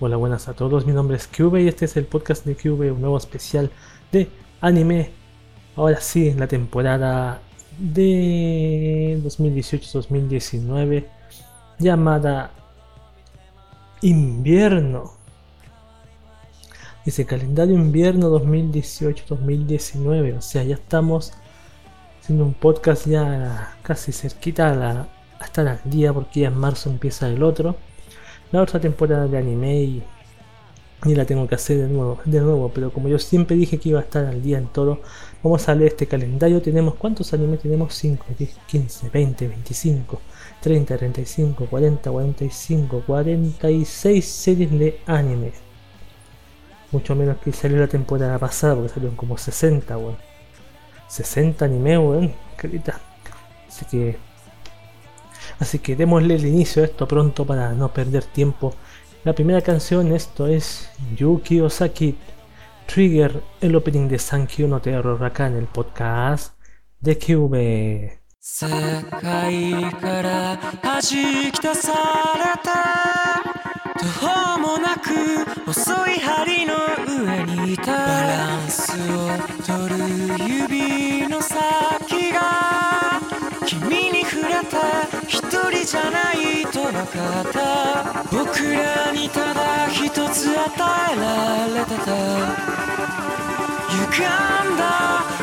Hola, buenas a todos. Mi nombre es Cube y este es el podcast de Cube, un nuevo especial de anime. Ahora sí, la temporada de 2018-2019 llamada Invierno. Dice calendario invierno 2018-2019. O sea, ya estamos haciendo un podcast ya casi cerquita a, la, estar al día porque ya en marzo empieza el otro. La otra temporada de anime y, y, la tengo que hacer de nuevo, de nuevo. Pero como yo siempre dije que iba a estar al día en todo, vamos a leer este calendario. Tenemos cuántos animes tenemos? 5, 10, 15, 20, 25, 30, 35, 40, 45, 46 series de anime mucho menos que salió la temporada pasada, porque salieron como 60, weón. 60 anime, weón. Así que. Así que démosle el inicio a esto pronto para no perder tiempo. La primera canción, esto es Yuki Osaki Trigger, el opening de Sankyo no Terror acá en el podcast de QV. 途方もなく細い針の上にいた。バランスを取る指の先が君に触れた一人じゃないと分かった。僕らにただ一つ与えられてた。歪んだ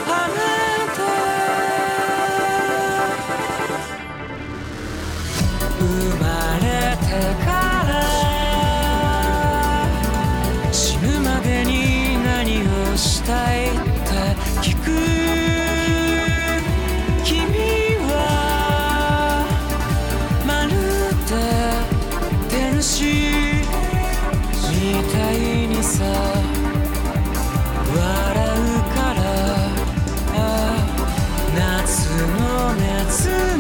の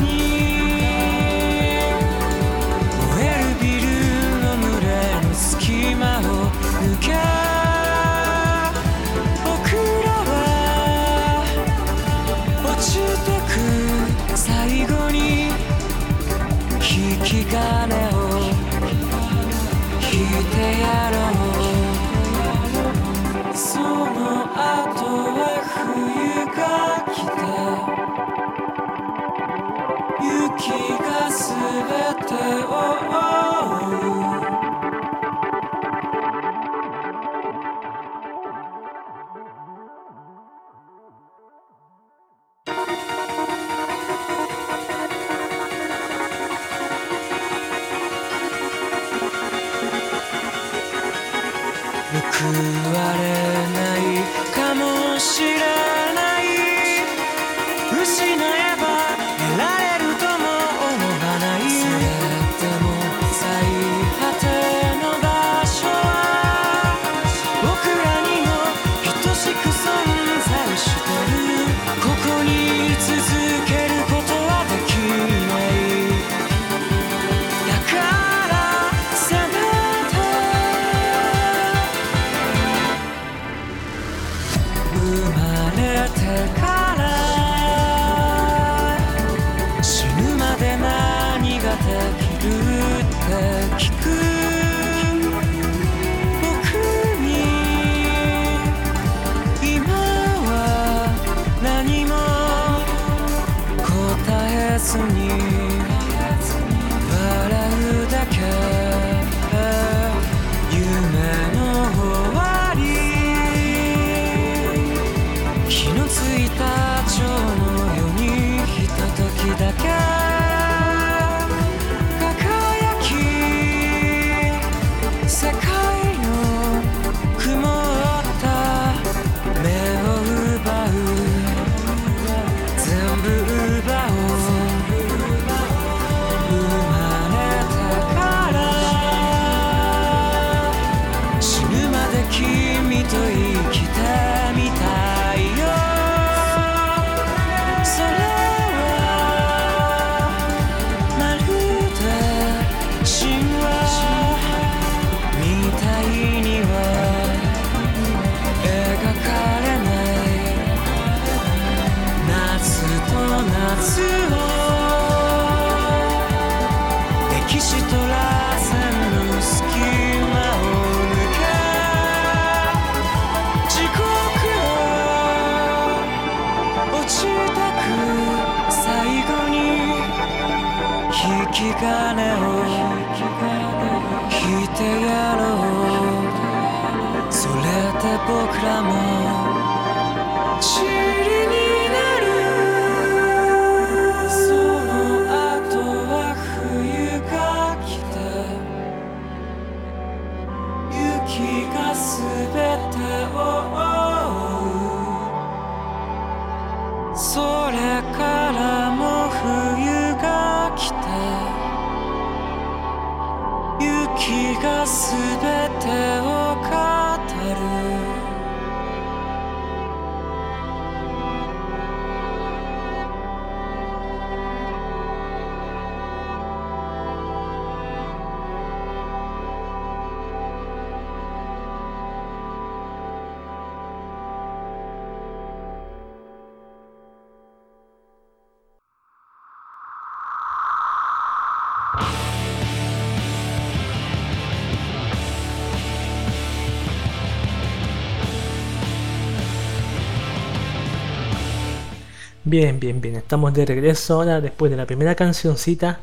Bien, bien, bien. Estamos de regreso ahora después de la primera cancioncita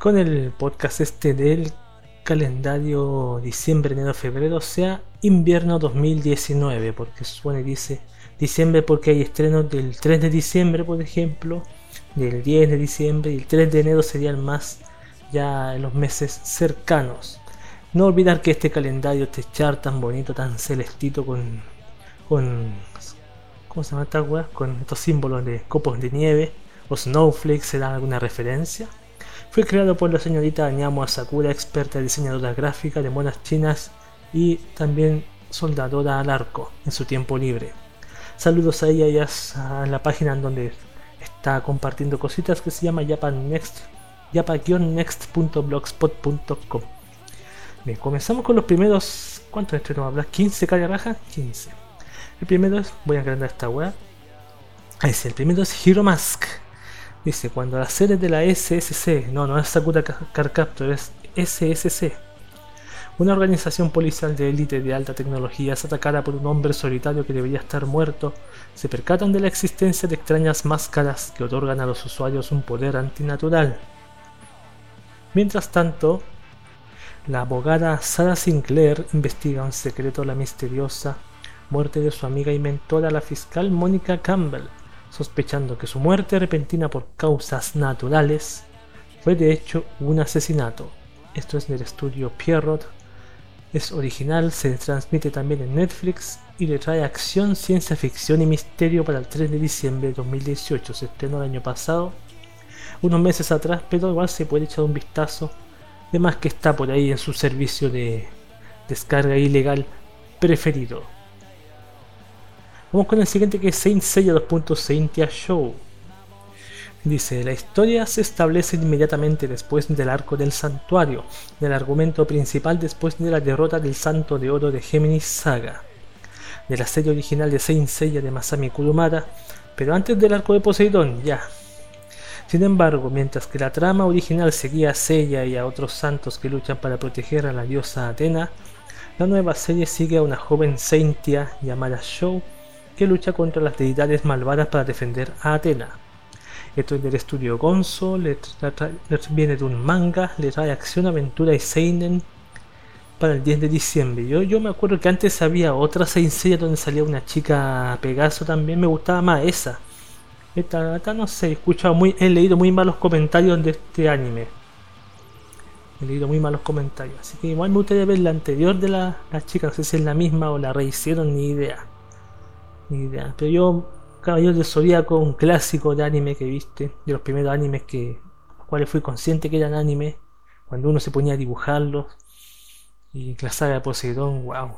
con el podcast este del calendario diciembre, enero, febrero, o sea, invierno 2019, porque supone dice diciembre porque hay estrenos del 3 de diciembre, por ejemplo, del 10 de diciembre y el 3 de enero serían más ya en los meses cercanos. No olvidar que este calendario, este chart tan bonito, tan celestito con, con ¿cómo se llama esta weá? Con estos símbolos de copos de nieve o snowflakes, ¿se da alguna referencia? Fue creado por la señorita Nyamo Asakura, experta diseñadora gráfica de monas chinas y también soldadora al arco en su tiempo libre. Saludos a ella y a la página en donde está compartiendo cositas que se llama Japan Next, japa-next.blogspot.com. Bien, comenzamos con los primeros. ¿Cuántos estrenos hablas? ¿15 calle raja? 15. El primero es. Voy a agrandar esta. Ahí sí, el primero es Hero Mask. Dice: Cuando las series de la SSC, no, no es Sakura Car Captor, es SSC. Una organización policial de élite de alta tecnología es atacada por un hombre solitario que debería estar muerto. Se percatan de la existencia de extrañas máscaras que otorgan a los usuarios un poder antinatural. Mientras tanto, la abogada Sarah Sinclair investiga un secreto la misteriosa muerte de su amiga y mentora, la fiscal Mónica Campbell, sospechando que su muerte repentina por causas naturales fue de hecho un asesinato. Esto es del estudio Pierrot, es original, se transmite también en Netflix y le trae acción, ciencia ficción y misterio para el 3 de diciembre de 2018. Se estrenó el año pasado, unos meses atrás, pero igual se puede echar un vistazo. Además que está por ahí en su servicio de descarga ilegal preferido. Vamos con el siguiente que es Saint Seiya 2. Show. Dice, la historia se establece inmediatamente después del arco del santuario, del argumento principal después de la derrota del Santo de Oro de Géminis Saga, de la serie original de Saint Seiya de Masami Kurumada, pero antes del arco de Poseidón, ya. Sin embargo, mientras que la trama original seguía a Seiya y a otros santos que luchan para proteger a la diosa Atena, la nueva serie sigue a una joven Saintia llamada Show que lucha contra las deidades malvadas para defender a Atena. Esto es del estudio Gonzo, le, viene de un manga, le trae acción, aventura y seinen para el 10 de diciembre. Yo, yo me acuerdo que antes había otra seinen donde salía una chica Pegaso también, me gustaba más esa. Esta, no sé, he escuchado muy, he leído muy malos comentarios de este anime. He leído muy malos comentarios. Así que igual me gustaría ver la anterior de la, la chica, no sé si es la misma o la rehicieron, ni idea. Pero yo, Caballero del Zodíaco, un clásico de anime que viste, de los primeros animes que, los cuales fui consciente que eran anime, cuando uno se ponía a dibujarlos. Y la saga de Poseidón, wow.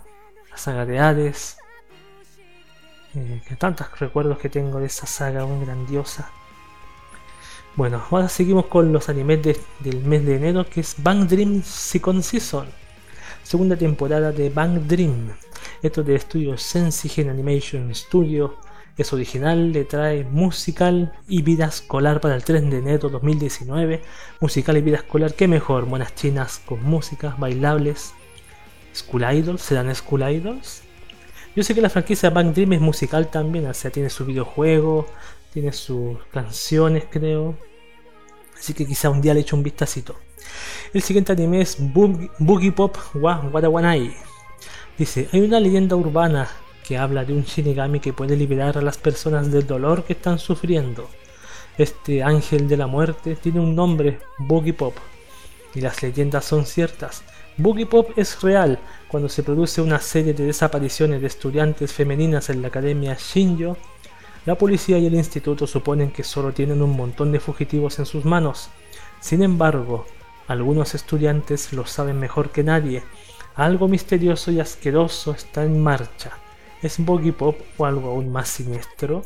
La saga de Hades. Eh, que tantos recuerdos que tengo de esa saga muy grandiosa. Bueno, ahora seguimos con los animes del mes de enero, que es Bang Dream Second Season. Segunda temporada de Bang Dream. Esto de estudio Sensigen Animation Studio. Es original, le trae musical y vida escolar para el 3 de enero 2019. Musical y vida escolar, qué mejor, buenas chinas con música, bailables. School Idols, ¿serán School Idols? Yo sé que la franquicia Bang Dream es musical también, o sea, tiene su videojuego, tiene sus canciones, creo. Así que quizá un día le echo un vistacito. El siguiente anime es Boogie, Pop wa Wadawanai. Dice, hay una leyenda urbana que habla de un shinigami que puede liberar a las personas del dolor que están sufriendo. Este ángel de la muerte tiene un nombre, Boogie Pop. Y las leyendas son ciertas. Boogie Pop es real cuando se produce una serie de desapariciones de estudiantes femeninas en la academia Shinjo. La policía y el instituto suponen que solo tienen un montón de fugitivos en sus manos. Sin embargo, algunos estudiantes lo saben mejor que nadie. Algo misterioso y asqueroso está en marcha. ¿Es Boogie Pop o algo aún más siniestro?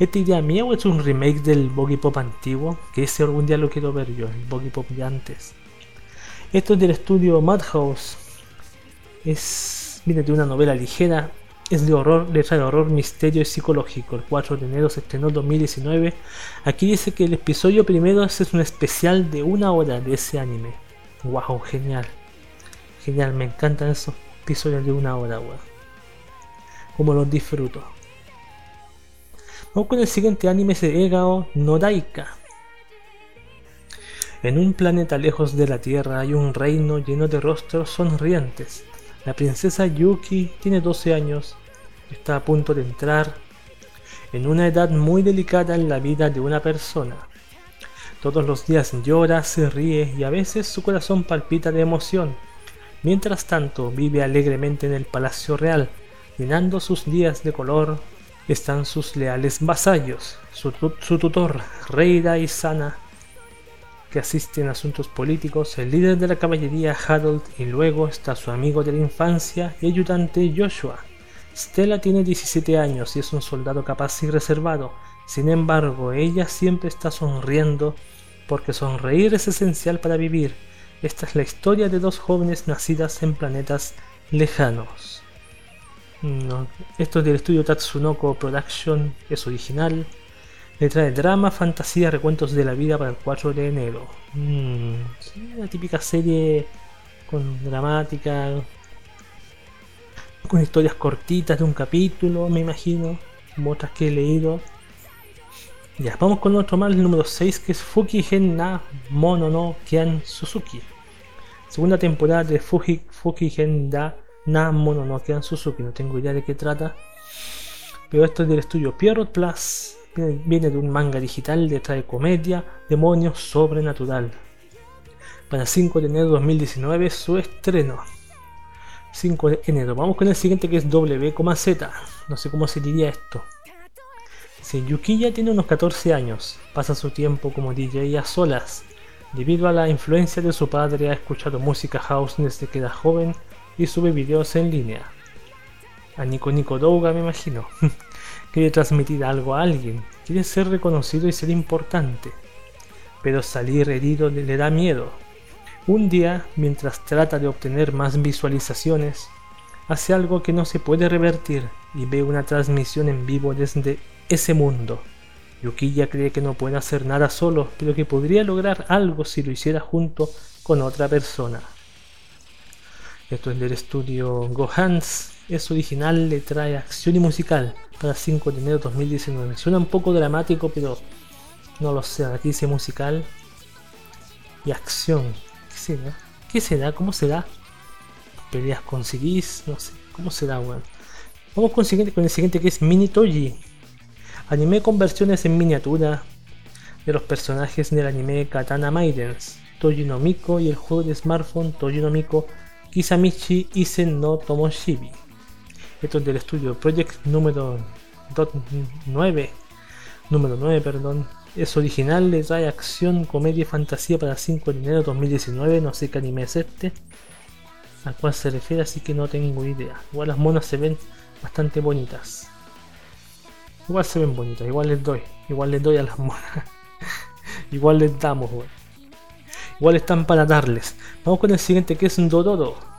¿Es idea mía o es un remake del Boogie Pop antiguo? Que ese algún día lo quiero ver yo, el Boogie Pop de antes. Esto es del estudio Madhouse. Es, viene de una novela ligera. Es de horror, letra de horror, misterio y psicológico. El 4 de enero se estrenó 2019. Aquí dice que el episodio primero es un especial de una hora de ese anime. Wow, genial. Genial, me encantan esos episodios de una hora, weón. Como los disfruto. Vamos con el siguiente anime, es Egao Nodaika. En un planeta lejos de la Tierra hay un reino lleno de rostros sonrientes. La princesa Yuki tiene 12 años. Está a punto de entrar en una edad muy delicada en la vida de una persona. Todos los días llora, se ríe y a veces su corazón palpita de emoción. Mientras tanto, vive alegremente en el Palacio Real, llenando sus días de color, están sus leales vasallos, su, tutor, Reida y Sana, que asiste en asuntos políticos, el líder de la caballería Harold y luego está su amigo de la infancia y ayudante Joshua. Stella tiene 17 años y es un soldado capaz y reservado, sin embargo ella siempre está sonriendo porque sonreír es esencial para vivir. Esta es la historia de dos jóvenes nacidas en planetas lejanos. Esto es del estudio Tatsunoko Production, es original. Le trae drama, fantasía, recuentos de la vida para el 4 de enero. Mm, una típica serie con dramática, con historias cortitas de un capítulo, me imagino, como otras que he leído. Ya, vamos con otro más, el número 6, que es Fuki Gen na Mono no Kian Suzuki. Segunda temporada de Fuki, Fuki Gen da Nada Mono no quedan Suzuki, no tengo idea de qué trata. Pero esto es del estudio Pierrot Plus. Viene de un manga digital de trae comedia, demonios, sobrenatural. Para 5 de enero de 2019 su estreno. 5 de enero. Vamos con el siguiente que es W,Z. No sé cómo se diría esto. Si Yukiya tiene unos 14 años, pasa su tiempo como DJ a solas. Debido a la influencia de su padre ha escuchado música house desde que era joven y sube videos en línea. A Nico Nico Douga me imagino. Quiere transmitir algo a alguien, quiere ser reconocido y ser importante. Pero salir herido le, da miedo. Un día, mientras trata de obtener más visualizaciones, hace algo que no se puede revertir y ve una transmisión en vivo desde ese mundo. Yukiya cree que no puede hacer nada solo, pero que podría lograr algo si lo hiciera junto con otra persona. Esto es del estudio Gohans. Es original, le trae acción y musical para 5 de enero de 2019. Suena un poco dramático, pero no lo sé. Aquí dice musical y acción. ¿Qué será? ¿Qué será? ¿Cómo será? Peleas con no sé. ¿Cómo será, weón? Vamos con el, siguiente, con el siguiente que es Mini Toji. Anime con versiones en miniatura de los personajes del anime Katana Maidens, Toji no Miko y el juego de smartphone Toji no Miko Kisamichi Isen no Tomoshibi. Esto es del estudio Project número 9. Número 9, perdón. Es original, le trae acción, comedia y fantasía para 5 de enero de 2019. No sé qué anime es este. A cuál se refiere, así que no tengo idea. Igual las monas se ven bastante bonitas. Igual se ven bonitas, igual les doy. Igual les doy a las monas. igual les damos, Igual están para darles. Vamos con el siguiente que es un Dororo.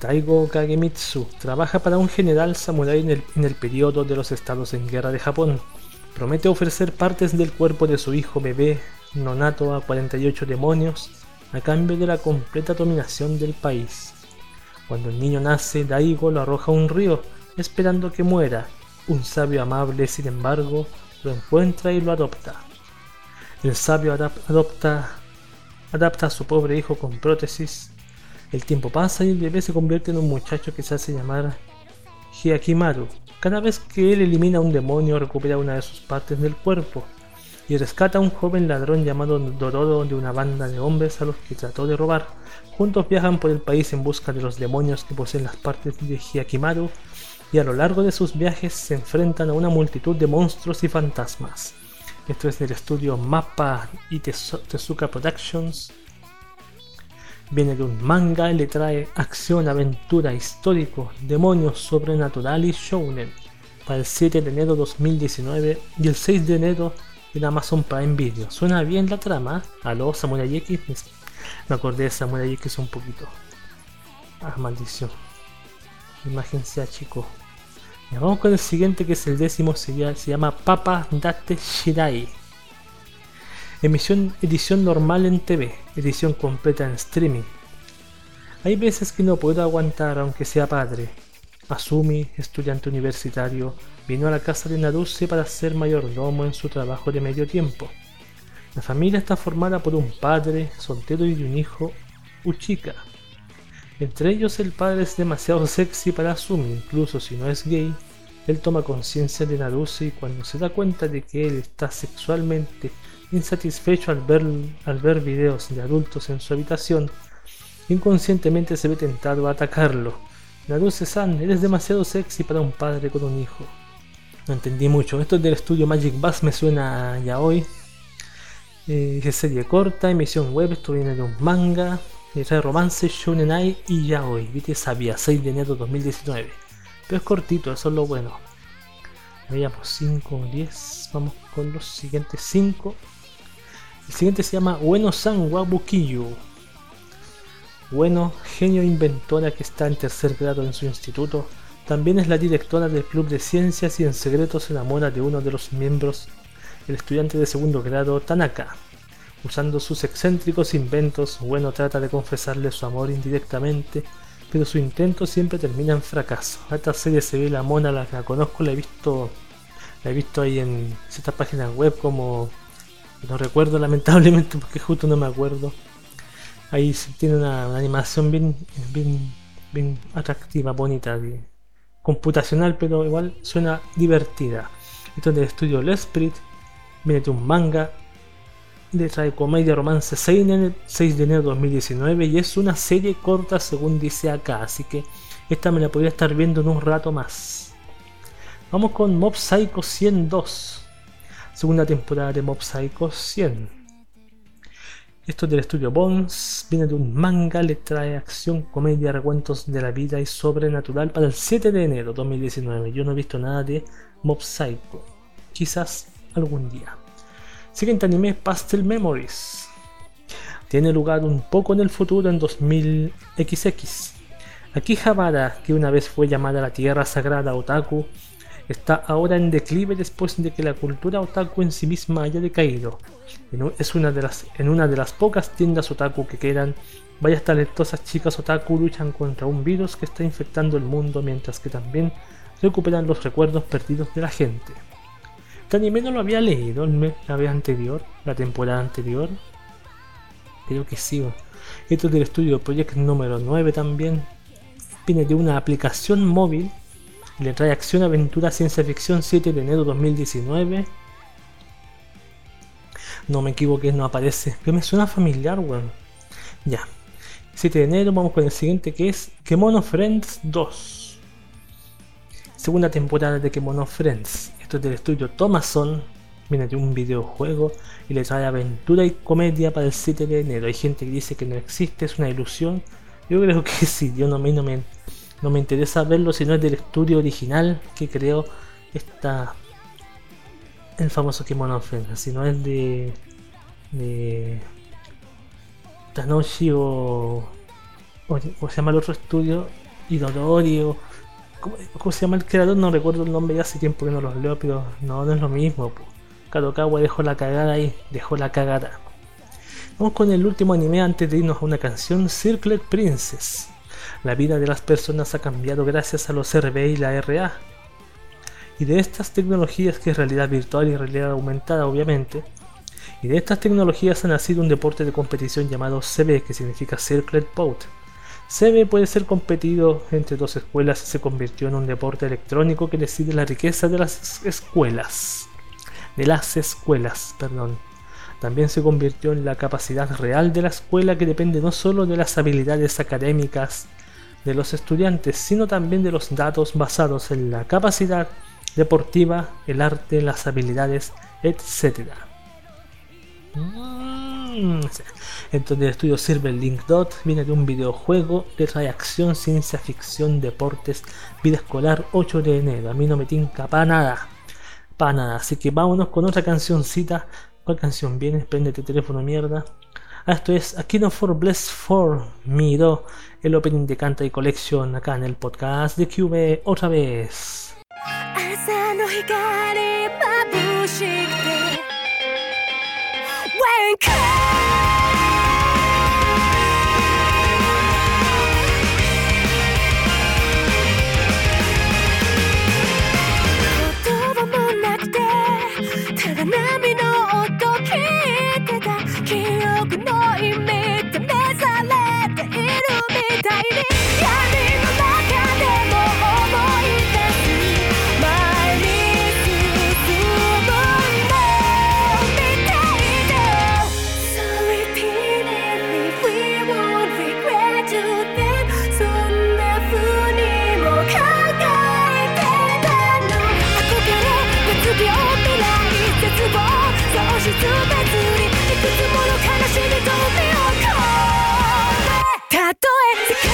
Daigo Kagemitsu trabaja para un general samurái en el, en el periodo de los estados en guerra de Japón. Promete ofrecer partes del cuerpo de su hijo bebé nonato a 48 demonios a cambio de la completa dominación del país. Cuando el niño nace, Daigo lo arroja a un río, esperando que muera. Un sabio amable, sin embargo, lo encuentra y lo adopta. El sabio adopta, adapta a su pobre hijo con prótesis. El tiempo pasa y el bebé se convierte en un muchacho que se hace llamar Hyakimaru. Cada vez que él elimina a un demonio recupera una de sus partes del cuerpo y rescata a un joven ladrón llamado Dororo de una banda de hombres a los que trató de robar. Juntos viajan por el país en busca de los demonios que poseen las partes de Hyakimaru y a lo largo de sus viajes se enfrentan a una multitud de monstruos y fantasmas. Esto es del estudio Mappa y Tezuka Productions. Viene de un manga y le trae acción, aventura, histórico, demonios, sobrenatural y shounen para el 7 de enero 2019 y el 6 de enero en Amazon Prime Video. Suena bien la trama. Aló, Samurai X. Me acordé de Samurai X un poquito. Ah, maldición. Imagen se achicó. vamos con el siguiente que es el décimo. Se llama, Papa Date Shirai. Edición normal en TV. Edición completa en streaming. Hay veces que no puedo aguantar aunque sea padre. Asumi, estudiante universitario, vino a la casa de Naruse para ser mayordomo en su trabajo de medio tiempo. La familia está formada por un padre soltero y un hijo, Uchika. Entre ellos el padre es demasiado sexy para Asumi, incluso si no es gay. Él toma conciencia de Naruse y cuando se da cuenta de que él está sexualmente insatisfecho al ver, al ver videos de adultos en su habitación, inconscientemente se ve tentado a atacarlo. Naruse-san, eres demasiado sexy para un padre con un hijo. No entendí mucho. Esto es del estudio Magic Bus, me suena ya hoy. Eh, serie corta, emisión web, esto viene de un manga. Trae romance, Shonen Ai y ya hoy. Viste, sabía, 6 de enero 2019. Pero es cortito, eso es lo bueno. Veamos 5 o 10. Vamos con los siguientes 5. El siguiente se llama Bueno San Wabukiyu. Bueno, genio inventora que está en tercer grado en su instituto también es la directora del Club de Ciencias y en secreto se enamora de uno de los miembros, el estudiante de segundo grado Tanaka. Usando sus excéntricos inventos, Bueno trata de confesarle su amor indirectamente, pero su intento siempre termina en fracaso. esta serie se ve la mona, la la conozco, la he visto, la he visto ahí en ciertas páginas web como no recuerdo lamentablemente porque justo no me acuerdo. Ahí tiene una, animación bien, bien, bien atractiva, bonita computacional, pero igual suena divertida. Esto es del estudio L'Esprit, viene de un manga, le trae comedia romance 6 de, 6 de enero de 2019 y es una serie corta según dice acá, así que esta me la podría estar viendo en un rato más. Vamos con Mob Psycho 102, segunda temporada de Mob Psycho 100. Esto es del estudio Bones, viene de un manga, le trae acción, comedia, recuentos de la vida y sobrenatural para el 7 de enero 2019. Yo no he visto nada de Mob Psycho, quizás algún día. Siguiente anime, Pastel Memories. Tiene lugar un poco en el futuro en 2000XX. Aquí Habara, que una vez fue llamada la Tierra Sagrada Otaku, está ahora en declive después de que la cultura otaku en sí misma haya decaído. Es una de las, en una de las pocas tiendas otaku que quedan, varias talentosas chicas otaku luchan contra un virus que está infectando el mundo mientras que también recuperan los recuerdos perdidos de la gente. Este anime no lo había leído la vez anterior, la temporada anterior. Creo que sí. Esto es del estudio Project número 9 también. Viene de una aplicación móvil le trae acción, aventura, ciencia ficción 7 de enero 2019. No me equivoqué, no aparece. Pero me suena familiar, weón. Ya. 7 de enero, vamos con el siguiente que es Kemono Friends 2. Segunda temporada de Kemono Friends. Esto es del estudio Thomason. Viene de un videojuego y le trae aventura y comedia para el 7 de enero. Hay gente que dice que no existe, es una ilusión. Yo creo que sí, yo no no me, no me interesa verlo si no es del estudio original que creó esta el famoso Kimono si no es de de Tanoshi o, o, se llama el otro estudio Idodori o ¿cómo, ¿cómo, se llama el creador? No recuerdo el nombre ya hace tiempo que no los leo, pero no, no es lo mismo. Kadokawa dejó la cagada ahí, dejó la cagada. Vamos con el último anime antes de irnos a una canción, Circlet Princess. La vida de las personas ha cambiado gracias a los RB y la RA. Y de estas tecnologías, que es realidad virtual y realidad aumentada obviamente, y de estas tecnologías ha nacido un deporte de competición llamado CB, que significa Circlet Boat. CB puede ser competido entre dos escuelas y se convirtió en un deporte electrónico que decide la riqueza de las escuelas. De las escuelas, perdón. También se convirtió en la capacidad real de la escuela que depende no solo de las habilidades académicas de los estudiantes, sino también de los datos basados en la capacidad deportiva, el arte, las habilidades, etc. Mm, Entonces el estudio sirve el link dot, viene de un videojuego de acción, ciencia ficción, deportes, vida escolar, 8 de enero. A mí no me tinca para nada, para nada. Así que vámonos con otra cancioncita. ¿Cuál canción viene? Prendete teléfono mierda. Ah, esto es Aquino for Bless for Me do el opening de Canta y Collection acá en el podcast de Cube otra vez. excited. do it!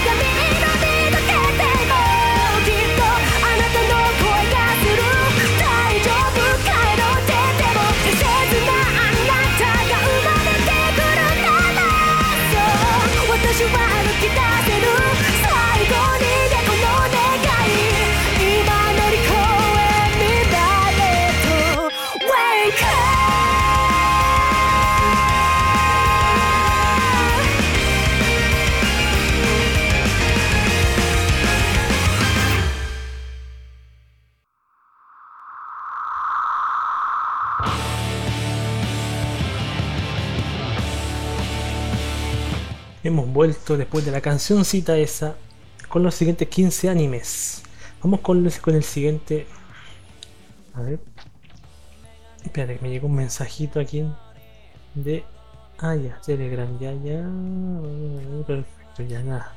Take a minute. Después de la cancioncita esa con los siguientes 15 animes. Vamos con, con el siguiente. A ver. Espérate, me llegó un mensajito aquí de. Ah, ya, Telegram, ya, ya. Perfecto, ya nada.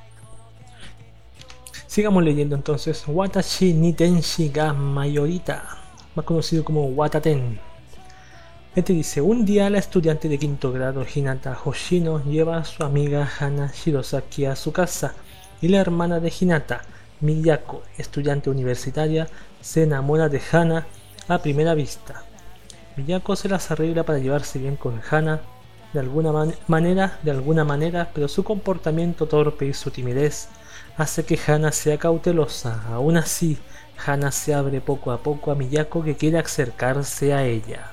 Sigamos leyendo entonces. Watashi Nitenshi ga Mayorita, más conocido como Wataten. Este dice, un día la estudiante de quinto grado Hinata Hoshino lleva a su amiga Hana Shirosaki a su casa y la hermana de Hinata, Miyako, estudiante universitaria, se enamora de Hana a primera vista. Miyako se las arregla para llevarse bien con Hana de alguna man- manera, de alguna manera, pero su comportamiento torpe y su timidez hace que Hana sea cautelosa. Aún así, Hana se abre poco a poco a Miyako que quiere acercarse a ella.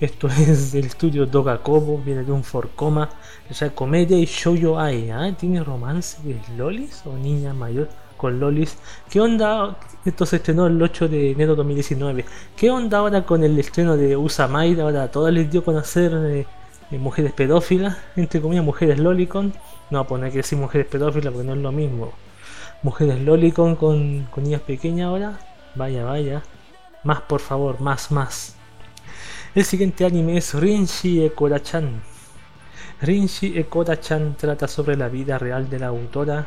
Esto es del estudio Dogakobo, viene de un forcoma, o sea, comedia y shoujo ai, ¿ah? ¿Tiene romance de lolis o niña mayor con lolis? ¿Qué onda? Esto se estrenó el 8 de enero de 2019. ¿Qué onda ahora con el estreno de Usamaid? Ahora todas les dio a conocer eh, eh, mujeres pedófilas, entre comillas mujeres lolicon. No, pues no hay que decir mujeres pedófilas porque no es lo mismo. Mujeres lolicon con, con niñas pequeñas ahora. Vaya, vaya. Más por favor, más, más. El siguiente anime es Rinshi Ekora-chan. Rinshi Ekora-chan trata sobre la vida real de la autora,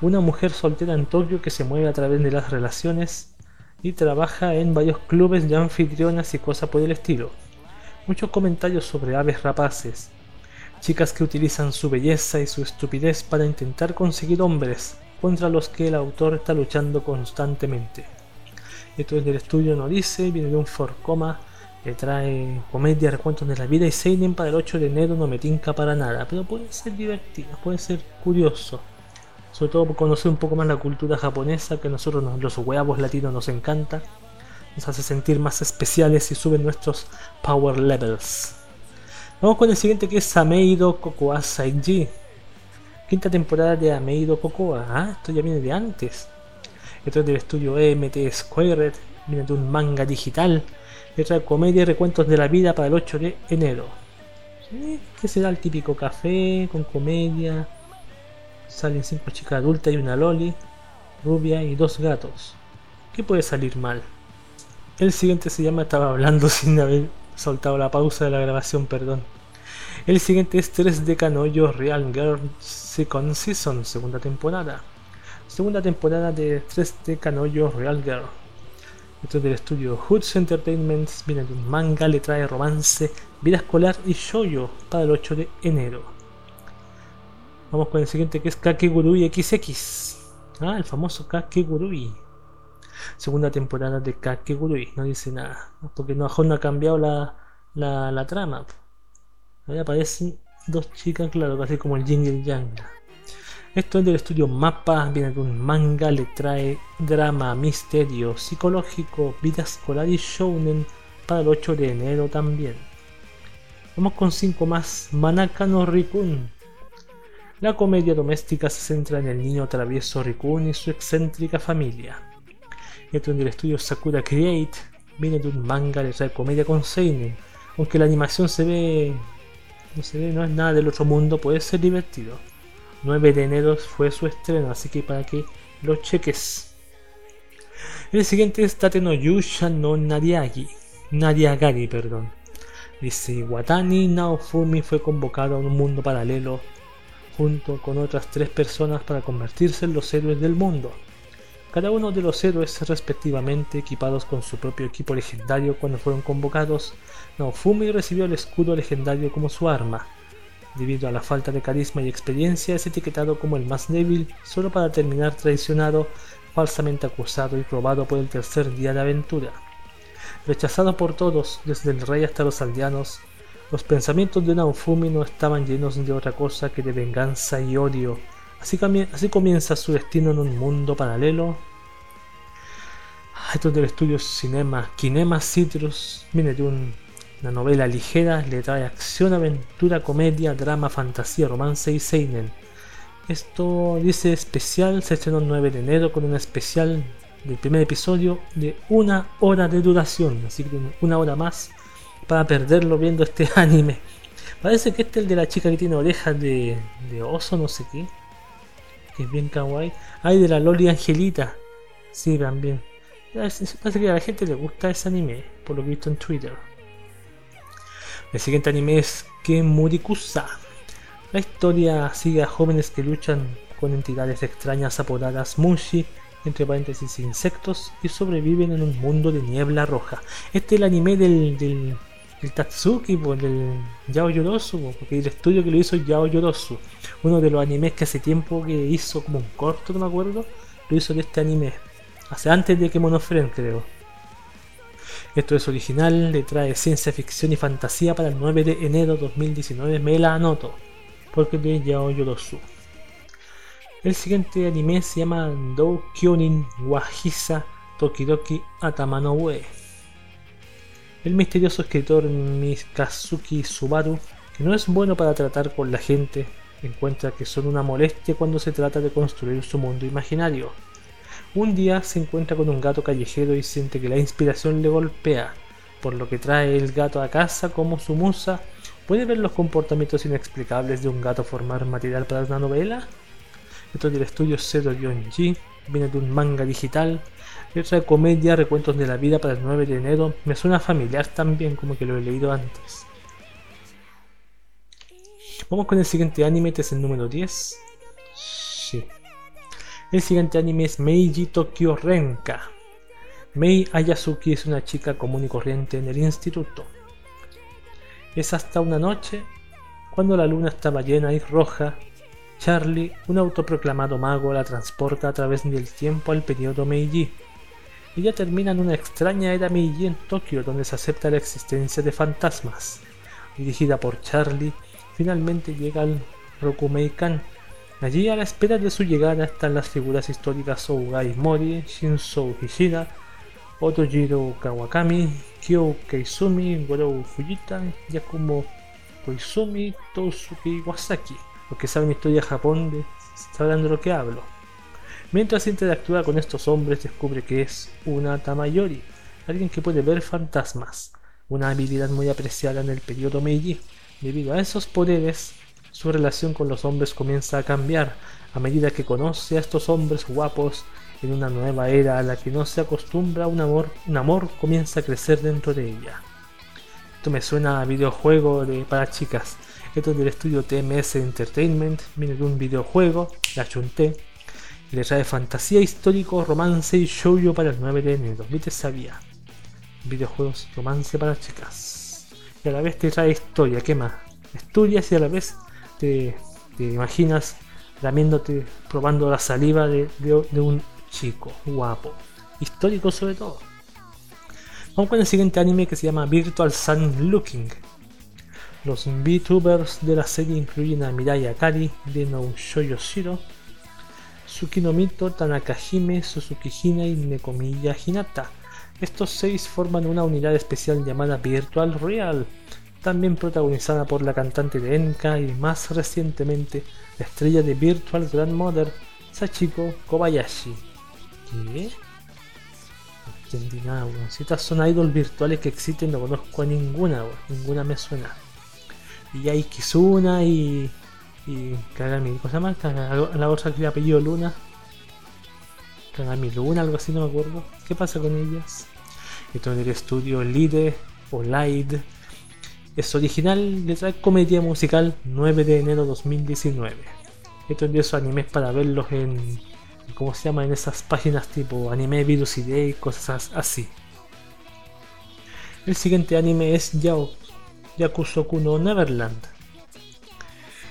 una mujer soltera en Tokio que se mueve a través de las relaciones y trabaja en varios clubes de anfitrionas y cosas por el estilo. Muchos comentarios sobre aves rapaces, chicas que utilizan su belleza y su estupidez para intentar conseguir hombres contra los que el autor está luchando constantemente. Esto es del estudio No Dice, viene de un forcoma que trae comedia, recuentos de la vida y Seinen para el 8 de enero no me tinca para nada, pero puede ser divertido, puede ser curioso. Sobre todo por conocer un poco más la cultura japonesa, que a nosotros nos- los huevos latinos nos encanta. Nos hace sentir más especiales y suben nuestros power levels. Vamos con el siguiente que es Ameido Kokoa Saiji. Quinta temporada de Ameido Kokoa. Ah, esto ya viene de antes. Esto es del estudio EMT Squared. Viene de un manga digital. Trae comedia y recuentos de la vida para el 8 de enero. ¿Qué será el típico café con comedia? Salen cinco chicas adultas y una loli, rubia y dos gatos. ¿Qué puede salir mal? El siguiente se llama Estaba hablando sin haber soltado la pausa de la grabación, perdón. El siguiente es 3 de Canoyo Real Girl Second Season, segunda temporada. Segunda temporada de 3 de Canoyo Real Girl. Esto es del estudio Hoods Entertainment, viene de un manga, le trae romance, vida escolar y shoujo para el 8 de enero. Vamos con el siguiente que es Kakegurui XX. Ah, el famoso Kakegurui. Segunda temporada de Kakegurui. No dice nada. Porque no, no ha cambiado la, la, la trama. Ahí aparecen dos chicas, claro, casi como el Yin y el Yang. Esto es del estudio Mapa, viene de un manga, le trae drama, misterio, psicológico, vida escolar y shounen para el 8 de enero también. Vamos con 5 más. Manaka no Rikun. La comedia doméstica se centra en el niño travieso Rikun y su excéntrica familia. Esto en el estudio Sakura Create viene de un manga, le trae comedia con seinen. Aunque la animación se ve, no se ve, no es nada del otro mundo, puede ser divertido. 9 de enero fue su estreno, así que para que lo cheques. El siguiente es Tate no Yusha no Nariagi, Nariagari, perdón. Dice Watani Naofumi fue convocado a un mundo paralelo junto con otras tres personas para convertirse en los héroes del mundo. Cada uno de los héroes respectivamente equipados con su propio equipo legendario cuando fueron convocados, Naofumi recibió el escudo legendario como su arma. Debido a la falta de carisma y experiencia es etiquetado como el más débil solo para terminar traicionado, falsamente acusado y probado por el tercer día de aventura. Rechazado por todos, desde el rey hasta los aldeanos, los pensamientos de Naofumi no estaban llenos de otra cosa que de venganza y odio. Así, así comienza su destino en un mundo paralelo. Ah, Esto es del estudio Cinema Kinema Citrus. Viene de un- una novela ligera, le trae acción, aventura, comedia, drama, fantasía, romance y seinen. Esto dice especial, se estrenó el 9 de enero con un especial del primer episodio de una hora de duración, así que una hora más para perderlo viendo este anime. Parece que este es el de la chica que tiene orejas de, de oso, no sé qué. Que es bien kawaii. Hay de la Loli Angelita. Sí, también. Parece que a la gente le gusta ese anime, por lo visto en Twitter. El siguiente anime es Kemurikusa. La historia sigue a jóvenes que luchan con entidades extrañas apodadas Mushi, entre paréntesis insectos, y sobreviven en un mundo de niebla roja. Este es el anime del, del, del Tatsuki, del Yao Yorosu, po, porque el estudio que lo hizo Yao Yorosu. Uno de los animes que hace tiempo que hizo como un corto, no me acuerdo, lo hizo de este anime. Hace antes de que Monofren, creo. Esto es original, le trae ciencia ficción y fantasía para el 9 de enero 2019. Me la anoto, porque de Yao Yorosu. El siguiente anime se llama Dou Kyonin Wahisa Tokidoki Atamano Ue. El misterioso escritor Mikazuki Subaru, que no es bueno para tratar con la gente, encuentra que son una molestia cuando se trata de construir su mundo imaginario. Un día se encuentra con un gato callejero y siente que la inspiración le golpea, por lo que trae el gato a casa como su musa. ¿Puede ver los comportamientos inexplicables de un gato formar material para una novela? Esto es del estudio Zero-G, viene de un manga digital. Y otra comedia, recuentos de la vida para el 9 de enero. Me suena familiar también, como que lo he leído antes. Vamos con el siguiente anime, este es el número 10. Sí. El siguiente anime es Meiji Tokyo Renka. Mei Ayasuki es una chica común y corriente en el instituto. Es hasta una noche, cuando la luna estaba llena y roja, Charlie, un autoproclamado mago, la transporta a través del tiempo al periodo Meiji. Ella termina en una extraña era Meiji en Tokio donde se acepta la existencia de fantasmas. Dirigida por Charlie, finalmente llega al Rokumeikan. Allí a la espera de su llegada están las figuras históricas Ougai Mori, Shinzo Hishida, Otojiro Kawakami, Kyo Keizumi, Gorou Fujita, Yakumo Koizumi, Tousuke Iwasaki. Los que saben historia de Japón de- sabrán de lo que hablo. Mientras interactúa con estos hombres descubre que es una Tamayori, alguien que puede ver fantasmas, una habilidad muy apreciada en el periodo Meiji. Debido a esos poderes, su relación con los hombres comienza a cambiar a medida que conoce a estos hombres guapos en una nueva era a la que no se acostumbra, un amor, un amor comienza a crecer dentro de ella. Esto me suena a videojuego de, para chicas. Esto es del estudio TMS Entertainment, viene de un videojuego, la chunté, y le trae fantasía histórico, romance y shoujo para el 9 de enero. ¿Viste? Sabía. Videojuegos, romance para chicas. Y a la vez te trae historia, ¿qué más? Estudias y a la vez te, imaginas lamiéndote, probando la saliva de, un chico guapo. Histórico sobre todo. Vamos con el siguiente anime que se llama Virtual Sun Looking. Los VTubers de la serie incluyen a Mirai Akari de No Shoujo Shiro, Tsukinomito, Tanakahime, Suzuki Hina y Nekomiya Hinata. Estos seis forman una unidad especial llamada Virtual Real, también protagonizada por la cantante de Enka y más recientemente la estrella de Virtual Grandmother, Sachiko Kobayashi. ¿Qué? No entendí nada, weón. Si estas son idols virtuales que existen, no conozco a ninguna, weón. Ninguna me suena. Y hay Kizuna y. y Kagami. ¿Cómo se llama? La otra que le apellido Luna. Kagami Luna, algo así, no me acuerdo. ¿Qué pasa con ellas? Esto es del estudio Lide o Lide. Es original, le trae comedia musical 9 de enero 2019. Esto es de animes para verlos en. ¿Cómo se llama? En esas páginas tipo Anime Virus y cosas así. El siguiente anime es Yao, Yakusoku no Neverland.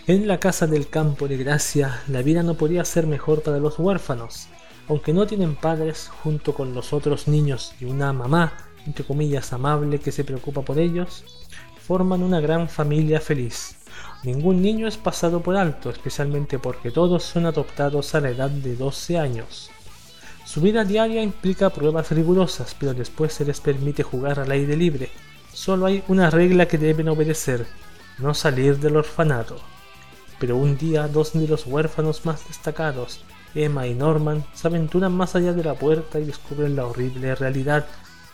En la casa del campo de Gracia, la vida no podía ser mejor para los huérfanos. Aunque no tienen padres, junto con los otros niños y una mamá, entre comillas, amable que se preocupa por ellos, forman una gran familia feliz. Ningún niño es pasado por alto, especialmente porque todos son adoptados a la edad de 12 años. Su vida diaria implica pruebas rigurosas, pero después se les permite jugar al aire libre. Solo hay una regla que deben obedecer, no salir del orfanato. Pero un día dos de los huérfanos más destacados, Emma y Norman, se aventuran más allá de la puerta y descubren la horrible realidad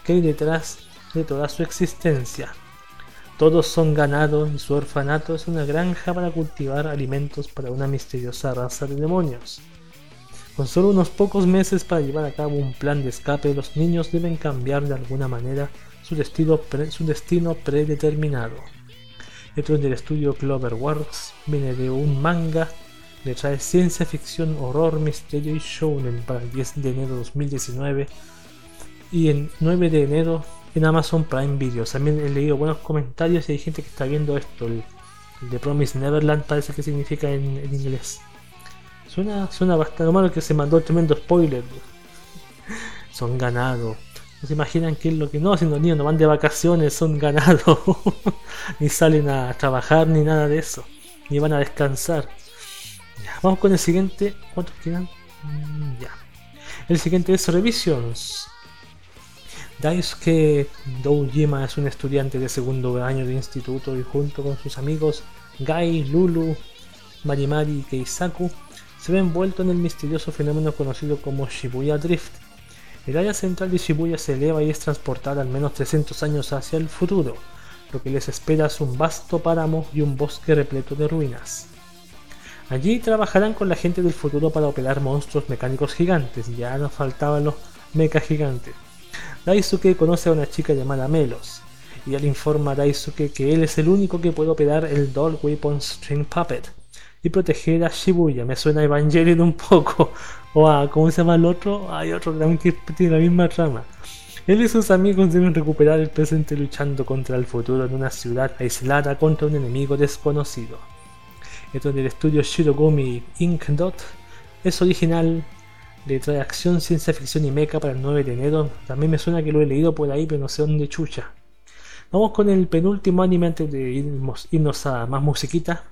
que hay detrás de toda su existencia. Todos son ganado y su orfanato es una granja para cultivar alimentos para una misteriosa raza de demonios. Con solo unos pocos meses para llevar a cabo un plan de escape, los niños deben cambiar de alguna manera su destino, pre- su predeterminado. Es del estudio Cloverworks, viene de un manga, le trae ciencia ficción, horror, misterio y shounen para el 10 de enero de 2019 y el 9 de enero en Amazon Prime Video. También he leído buenos comentarios y hay gente que está viendo esto, el, el Promise Neverland parece que significa en, en inglés. Suena, suena bastante malo que se mandó tremendo spoiler. Son ganados. No se imaginan qué es lo que no, si los niños no van de vacaciones, son ganados. ni salen a trabajar ni nada de eso. Ni van a descansar. Vamos con el siguiente. ¿Cuántos quedan? Mm, ya. El siguiente es Revisions. Daisuke Doujima es un estudiante de segundo año de instituto y junto con sus amigos Gai, Lulu, Marimari y Keisaku se ve envuelto en el misterioso fenómeno conocido como Shibuya Drift. El área central de Shibuya se eleva y es transportada al menos 300 años hacia el futuro. Lo que les espera es un vasto páramo y un bosque repleto de ruinas. Allí trabajarán con la gente del futuro para operar monstruos mecánicos gigantes, ya nos faltaban los mecha gigantes. Daisuke conoce a una chica llamada Melos, y él informa a Daisuke que él es el único que puede operar el Doll Weapon String Puppet y proteger a Shibuya. Me suena a Evangelion un poco, o a, ¿cómo se llama el otro? Hay otro también que tiene la misma trama. Él y sus amigos deben recuperar el presente luchando contra el futuro en una ciudad aislada contra un enemigo desconocido. Esto es del estudio Shirogumi Ink Dot. Es original, le trae acción, ciencia ficción y mecha para el 9 de enero. También me suena que lo he leído por ahí, pero no sé dónde chucha. Vamos con el penúltimo anime antes de irnos, irnos a más musiquita.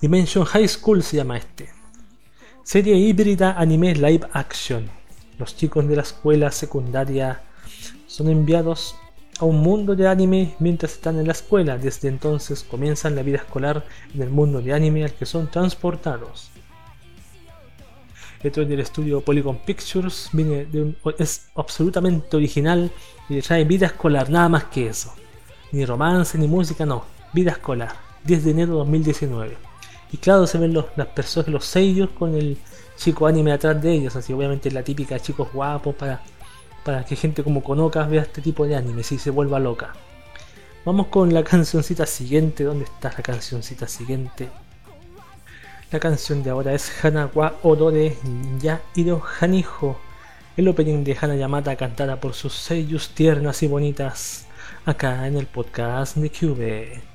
Dimension High School se llama este. Serie híbrida anime live action. Los chicos de la escuela secundaria son enviados a un mundo de anime mientras están en la escuela. Desde entonces comienzan la vida escolar en el mundo de anime al que son transportados. Esto es del estudio Polygon Pictures, es absolutamente original y le trae vida escolar, nada más que eso. Ni romance, ni música, no. Vida escolar, 10 de enero de 2019. Y claro, se ven los, las personas, los sellos con el chico anime atrás de ellos, así obviamente la típica chicos guapos para, para que gente como Konoka vea este tipo de anime y se vuelva loca. Vamos con la cancioncita siguiente, ¿dónde está la cancioncita siguiente? La canción de ahora es Hana wa Odore Ya Iro Hanijo, el opening de Hana Yamata cantada por sus seiyus tiernas y bonitas, acá en el podcast de Cube.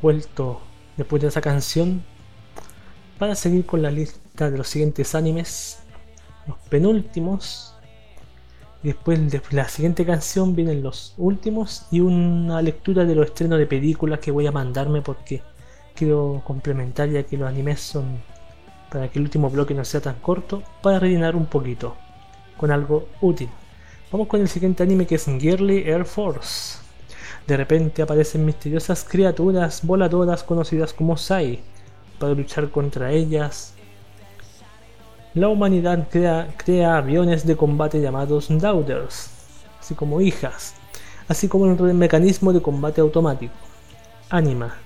Vuelto después de esa canción para seguir con la lista de los siguientes animes, los penúltimos. Después de la siguiente canción vienen los últimos y una lectura de los estrenos de películas que voy a mandarme porque quiero complementar ya que los animes son para que el último bloque no sea tan corto, para rellenar un poquito con algo útil. Vamos con el siguiente anime que es Girly Air Force. De repente aparecen misteriosas criaturas voladoras conocidas como Sai. Para luchar contra ellas, la humanidad crea, aviones de combate llamados Daughters, así como hijas, así como un mecanismo de combate automático. Anima,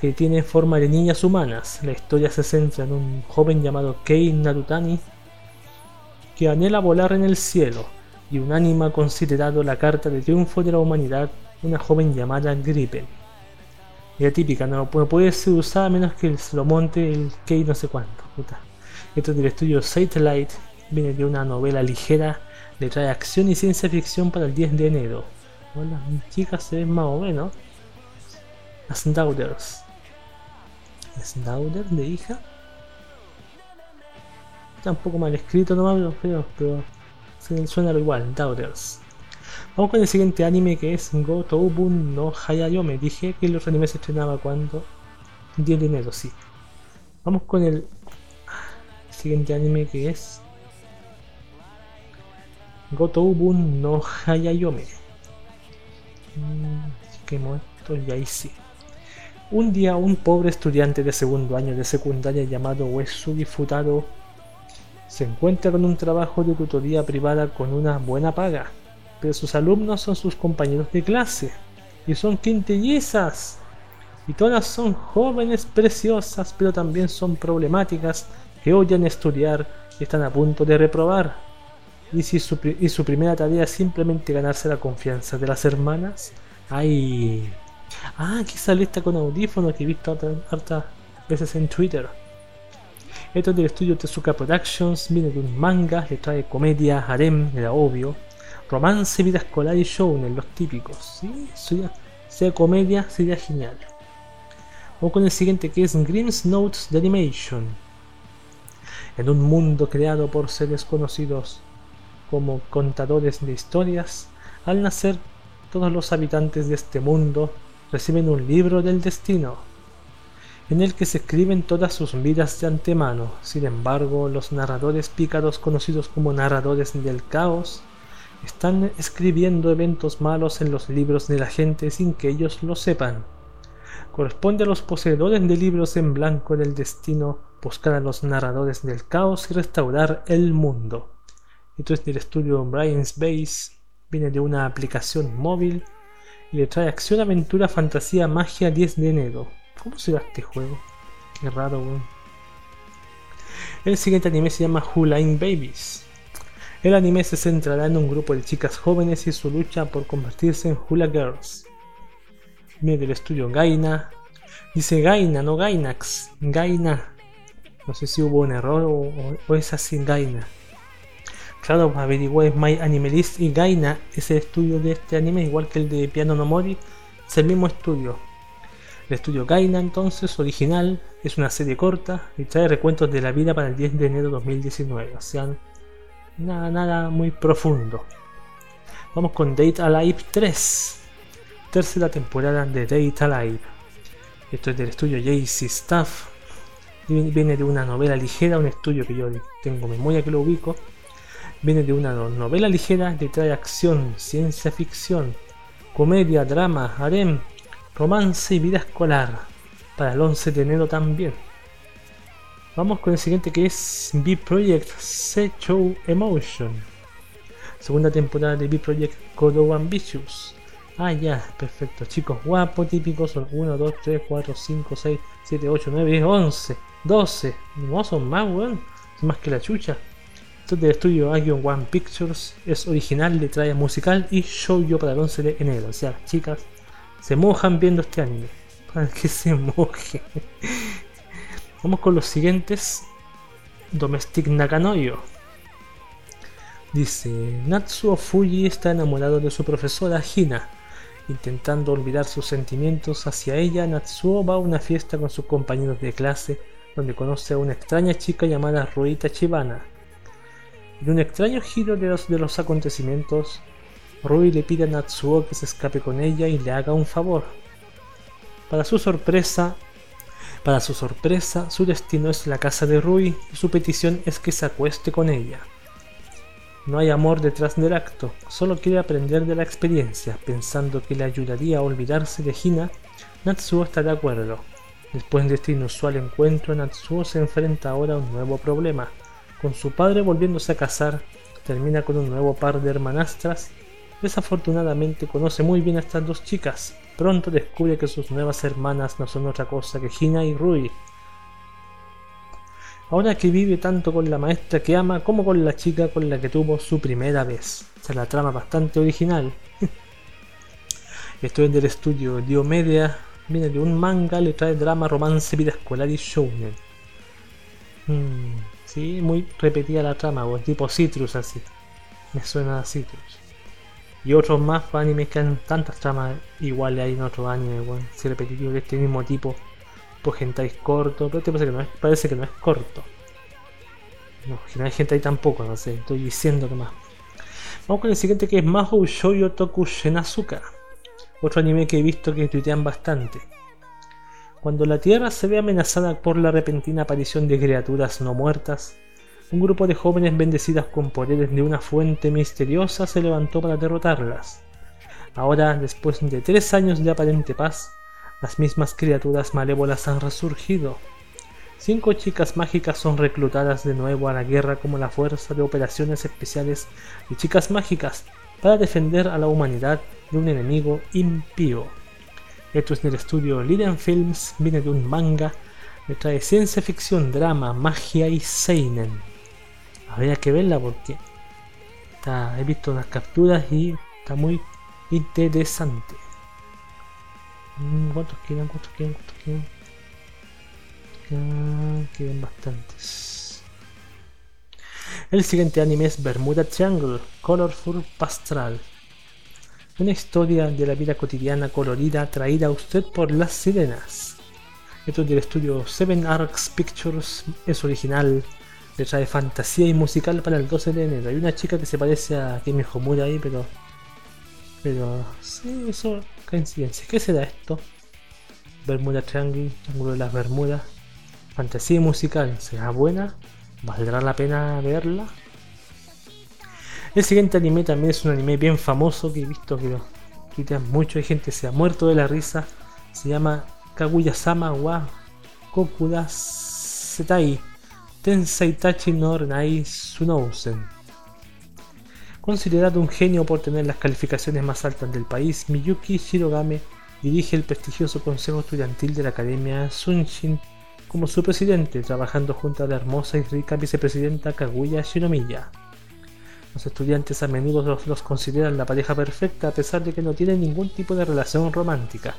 que tiene forma de niñas humanas. La historia se centra en un joven llamado Kei Narutani que anhela volar en el cielo y un ánima considerado la carta de triunfo de la humanidad, una joven llamada Gripen. La típica, no puede ser usada a menos que se lo monte el Kei no sé cuánto. Esto es del estudio Satellite, viene de una novela ligera, le trae acción y ciencia ficción para el 10 de enero. Hola, chicas se ven más o menos. Las Daughters. Snowder de hija. Está un poco mal escrito nomás, pero, pero suena igual, Daughters. Vamos con el siguiente anime que es Go Toubun no Hayayome. Dije que los animes se estrenaba cuando 10 de enero, sí. Vamos con el siguiente anime que es Gotoubun no Hayayome. Mm, que esto y ahí sí. Un día un pobre estudiante de segundo año de secundaria llamado Uesugi Futaro se encuentra con un trabajo de tutoría privada con una buena paga, pero sus alumnos son sus compañeros de clase y son quintillizas y todas son jóvenes preciosas pero también son problemáticas que odian estudiar y están a punto de reprobar. Y, si su, y su primera tarea es simplemente ganarse la confianza de las hermanas, ¡ay! Ah, aquí sale esta con audífonos que he visto hartas veces en Twitter. Esto es del estudio Tezuka Productions, viene de un manga, le trae comedia, harem, era obvio, romance, vida escolar y shounen, los típicos. ¿sí? Sea comedia, sería genial. Vamos con el siguiente que es Grimm's Notes de Animation. En un mundo creado por seres conocidos como contadores de historias, al nacer todos los habitantes de este mundo reciben un libro del destino, en el que se escriben todas sus vidas de antemano. Sin embargo, los narradores pícaros conocidos como narradores del caos están escribiendo eventos malos en los libros de la gente sin que ellos lo sepan. Corresponde a los poseedores de libros en blanco del destino buscar a los narradores del caos y restaurar el mundo. Esto es del estudio Brian's Base, viene de una aplicación móvil y le trae acción, aventura, fantasía, magia 10 de enero. ¿Cómo será este juego? Qué raro, weón. El siguiente anime se llama Hulain Babies. El anime se centrará en un grupo de chicas jóvenes y su lucha por convertirse en Hula Girls. Viene del estudio Gaina. Dice Gaina, no Gainax. Gaina. No sé si hubo un error o, es así Gaina. Claro, averigué My Animalist y Gaina es el estudio de este anime, igual que el de Piano no Mori, es el mismo estudio. El estudio Gaina, entonces, original, es una serie corta y trae recuentos de la vida para el 10 de enero de 2019, o sea, nada, nada muy profundo. Vamos con Date Alive 3, tercera temporada de Date Alive. Esto es del estudio JC Staff, viene de una novela ligera, un estudio que yo tengo memoria que lo ubico Viene de una novela ligera que trae acción, ciencia ficción, comedia, drama, harem, romance y vida escolar. Para el 11 de enero también. Vamos con el siguiente que es B-Project Show Emotion. Segunda temporada de B-Project Kodo Ambitious. Ah, ya, perfecto. Chicos guapos, típicos. Son 1, 2, 3, 4, 5, 6, 7, 8, 9, 10, 11, 12. No son más, weón. Más que la chucha. Esto del estudio Agion One Pictures es original de trae musical y yo para el 11 de enero. O sea, chicas, se mojan viendo este anime. Para que se mojen. Vamos con los siguientes. Domestic Nakanoyo. Dice, Natsuo Fuji está enamorado de su profesora Hina Intentando olvidar sus sentimientos hacia ella, Natsuo va a una fiesta con sus compañeros de clase, donde conoce a una extraña chica llamada Ruita Chibana. En un extraño giro de los, de los acontecimientos, Rui le pide a Natsuo que se escape con ella y le haga un favor. Para su sorpresa, para su sorpresa, su destino es la casa de Rui y su petición es que se acueste con ella. No hay amor detrás del acto, solo quiere aprender de la experiencia, pensando que le ayudaría a olvidarse de Hina. Natsuo está de acuerdo. Después de este inusual encuentro, Natsuo se enfrenta ahora a un nuevo problema. Con su padre volviéndose a casar, termina con un nuevo par de hermanastras. Desafortunadamente conoce muy bien a estas dos chicas. Pronto descubre que sus nuevas hermanas no son otra cosa que Hina y Rui. Ahora que vive tanto con la maestra que ama como con la chica con la que tuvo su primera vez. O sea, la trama bastante original. Estoy en el estudio Diomedia. Viene de un manga, le trae drama, romance, vida escolar y shounen. Mm, sí, muy repetida la trama, o tipo Citrus así. Me suena a Citrus. Y otros más animes que han tantas tramas iguales hay en otros animes, bueno, sí, repetitivo de este mismo tipo. Pues hentai corto, pero este parece que no es, parece que no es corto. No, que tampoco, no sé, estoy diciendo nomás. Vamos con el siguiente que es Mahou Shoujo Toku Shenazuka. Otro anime que he visto que tuitean bastante. Cuando la Tierra se ve amenazada por la repentina aparición de criaturas no muertas, un grupo de jóvenes bendecidas con poderes de una fuente misteriosa se levantó para derrotarlas. Ahora, después de tres años de aparente paz, las mismas criaturas malévolas han resurgido. Cinco chicas mágicas son reclutadas de nuevo a la guerra como la Fuerza de Operaciones Especiales de Chicas Mágicas para defender a la humanidad de un enemigo impío. Esto es del estudio Liden Films, viene de un manga, me trae ciencia ficción, drama, magia y seinen. Habría que verla porque he visto unas capturas y está muy interesante. Mm, ¿Cuántos quedan? ¿Cuántos quedan? ¿Cuántos quedan? Quedan bastantes. El siguiente anime es Bermuda Triangle, Colorful Pastoral. Una historia de la vida cotidiana colorida traída a usted por las sirenas. Esto es del estudio Seven Arcs Pictures, es original, le trae fantasía y musical para el 12 de enero. Hay una chica que se parece a Kimi Homura ahí, pero. Pero. Sí, eso. Coincidencia. ¿Qué será esto? Bermuda Triangle, Triángulo de las Bermudas. Fantasía y musical. ¿Será buena? ¿Valdrá la pena verla? El siguiente anime también es un anime bien famoso que he visto que lo tuitean mucho. Hay gente se ha muerto de la risa. Se llama Kaguya-sama wa Kokura Setai. Tensaitachi no Nai Sunousen. Considerado un genio por tener las calificaciones más altas del país, Miyuki Shirogame dirige el prestigioso consejo estudiantil de la Academia Sunshin como su presidente, trabajando junto a la hermosa y rica vicepresidenta Kaguya Shinomiya. Los estudiantes a menudo los, los consideran la pareja perfecta a pesar de que no tienen ningún tipo de relación romántica.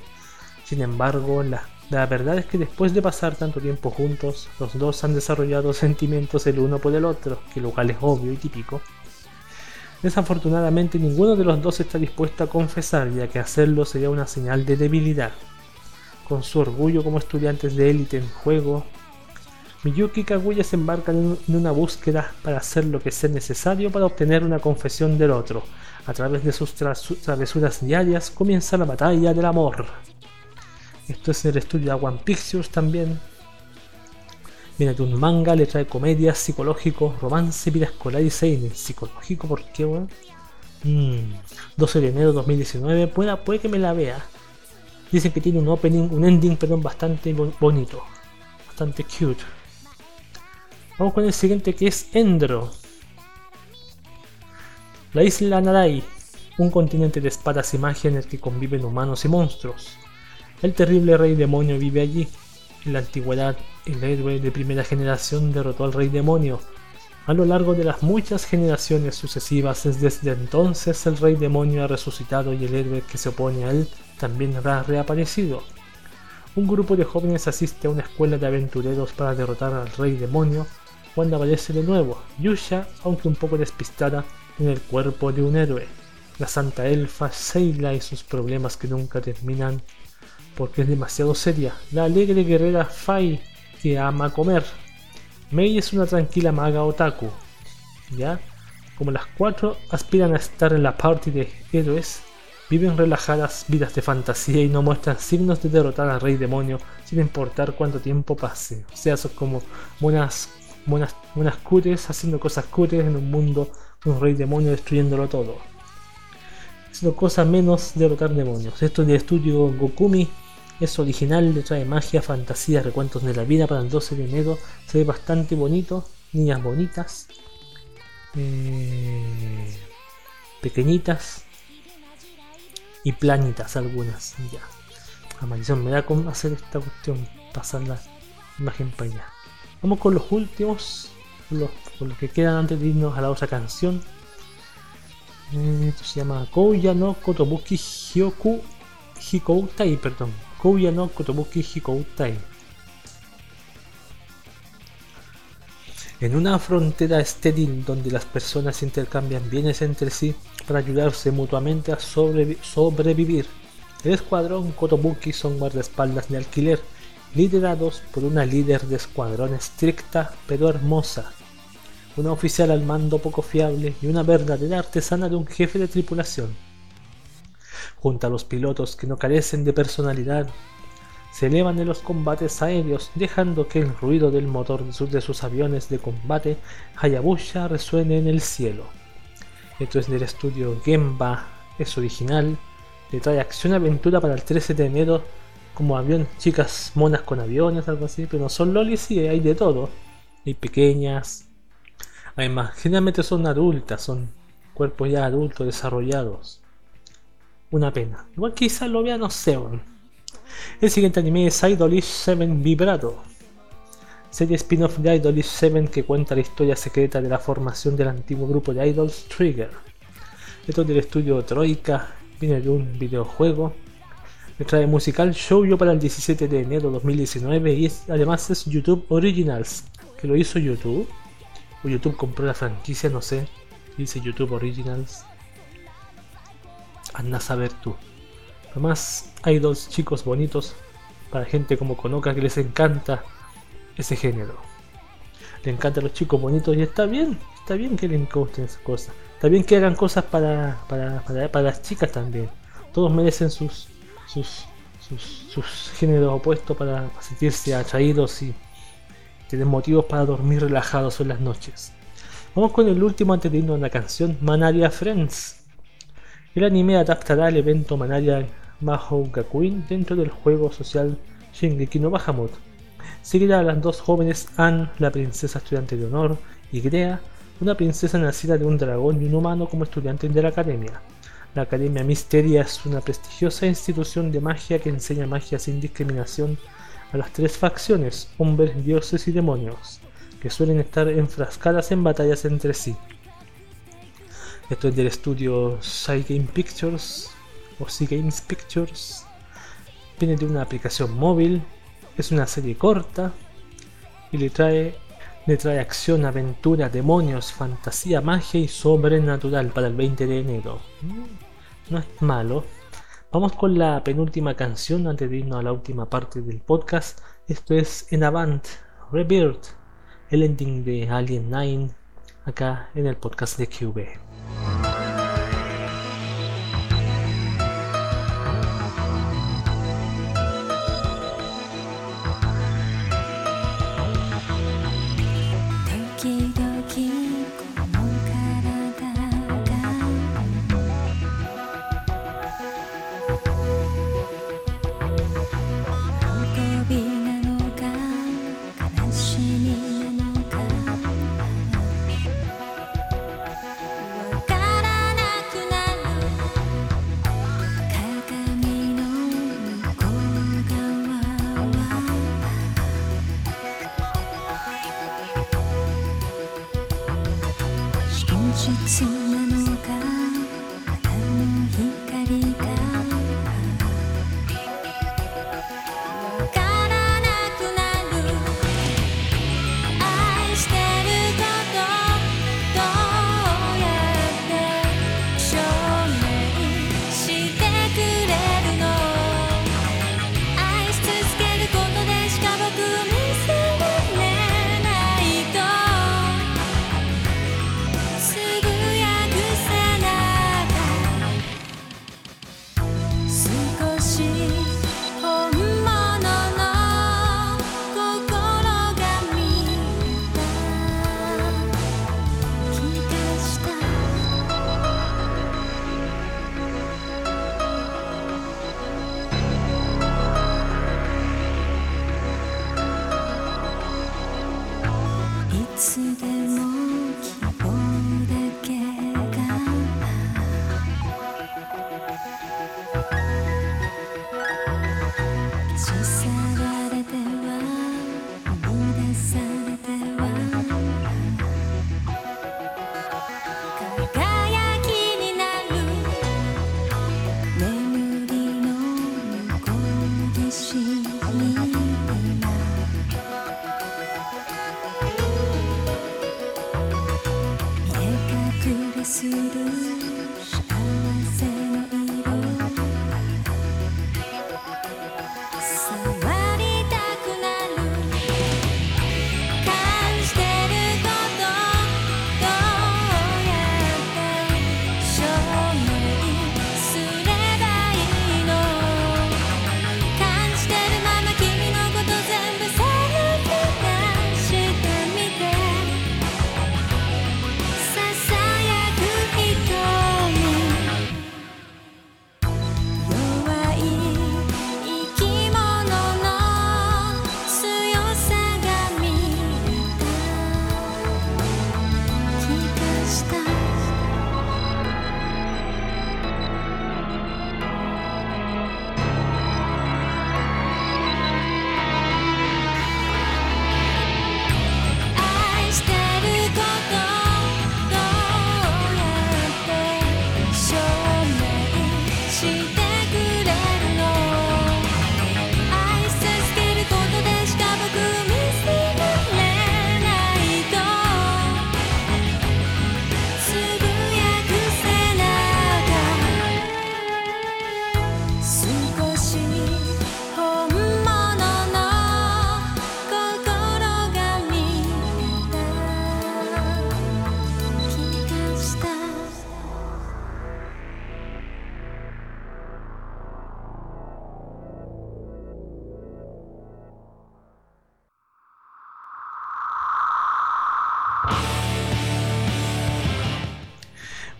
Sin embargo, la, la verdad es que después de pasar tanto tiempo juntos, los dos han desarrollado sentimientos el uno por el otro, que lo cual es obvio y típico. Desafortunadamente ninguno de los dos está dispuesto a confesar, ya que hacerlo sería una señal de debilidad. Con su orgullo como estudiantes de élite en juego, Miyuki y Kaguya se embarcan en una búsqueda para hacer lo que sea necesario para obtener una confesión del otro. A través de sus tra- su- travesuras diarias comienza la batalla del amor. Esto es en el estudio de One Pictures también. Viene de un manga, le trae comedia, psicológico, romance, vida escolar y seinen. Psicológico, ¿por qué, weón? Mm, 12 de enero de 2019, puede, puede que me la vea. Dicen que tiene un opening, un ending, perdón, bastante bo- bonito. Bastante cute. Vamos con el siguiente que es Endro. La isla Narai, un continente de espadas y magia en el que conviven humanos y monstruos. El terrible rey demonio vive allí. En la antigüedad, el héroe de primera generación derrotó al rey demonio. A lo largo de las muchas generaciones sucesivas, desde entonces el rey demonio ha resucitado y el héroe que se opone a él también ha reaparecido. Un grupo de jóvenes asiste a una escuela de aventureros para derrotar al rey demonio cuando aparece de nuevo Yusha, aunque un poco despistada, en el cuerpo de un héroe. la santa elfa Seila y sus problemas que nunca terminan porque es demasiado seria, la alegre guerrera Fai que ama comer, Mei es una tranquila maga otaku, ¿ya? Como las cuatro aspiran a estar en la party de héroes, viven relajadas vidas de fantasía y no muestran signos de derrotar al rey demonio sin importar cuánto tiempo pase. O sea, son como buenas, buenas, buenas cures haciendo cosas cures en un mundo con un rey demonio destruyéndolo todo. Haciendo cosas menos derrotar demonios. Esto es del estudio Gokumi. Es original, le trae magia, fantasía, recuentos de la vida para el 12 de enero. Se ve bastante bonito. Niñas bonitas. eh, pequeñitas y planitas algunas. Ya. La maldición me da con hacer esta cuestión, pasar la imagen para allá. Vamos con los últimos, los, que quedan antes de irnos a la otra canción. Eh, Esto se llama Kouya no Kotobuki Hyoku Hikoutai, perdón. Kouya no Kotobuki Hikoutai. En una frontera estéril donde las personas intercambian bienes entre sí para ayudarse mutuamente a sobrevi- sobrevivir, el escuadrón Kotobuki son guardaespaldas de alquiler, liderados por una líder de escuadrón estricta pero hermosa, una oficial al mando poco fiable y una verdadera artesana de un jefe de tripulación. Junto a los pilotos que no carecen de personalidad, se elevan en los combates aéreos, dejando que el ruido del motor de sus, aviones de combate Hayabusa resuene en el cielo. Esto es del estudio Gemba, es original, le trae acción-aventura para el 13 de enero, como avión, chicas monas con aviones, algo así, pero no son lolis, sí, hay de todo. Hay pequeñas, además, generalmente son adultas, son cuerpos ya adultos, desarrollados. Una pena. Igual quizás lo vea, no sé. El siguiente anime es Idolish 7 Vibrato. Serie spin-off de Idolish 7 que cuenta la historia secreta de la formación del antiguo grupo de idols Trigger. Esto es del estudio Troika, viene de un videojuego. Me trae musical Shoujo para el 17 de enero de 2019 y además es YouTube Originals, que lo hizo YouTube. O YouTube compró la franquicia, no sé. Dice YouTube Originals. Anda a saber tú. Además, hay dos chicos bonitos para gente como Konoka que les encanta ese género. Le encantan los chicos bonitos y está bien, está bien que les gusten esas cosas. Está bien que hagan cosas para, para, para, para las chicas también. Todos merecen sus, sus, sus, sus géneros opuestos para, sentirse atraídos y tener motivos para dormir relajados en las noches. Vamos con el último antes de irnos a la canción Manaria Friends. El anime adaptará el evento Manaria Mahou Gakuin dentro del juego social Shingeki no Bahamut. Seguirá a las dos jóvenes Anne, la princesa estudiante de honor, y Grea, una princesa nacida de un dragón y un humano como estudiantes de la academia. La Academia Misteria es una prestigiosa institución de magia que enseña magia sin discriminación a las tres facciones, hombres, dioses y demonios, que suelen estar enfrascadas en batallas entre sí. Esto es del estudio Game Pictures o Games Pictures. Viene de una aplicación móvil, es una serie corta y le trae, le trae acción, aventura, demonios, fantasía, magia y sobrenatural para el 20 de enero. Mm, No es malo. Vamos con la penúltima canción antes de irnos a la última parte del podcast. Esto es En Avant, Rebirth, el ending de Alien 9, acá en el podcast de QB.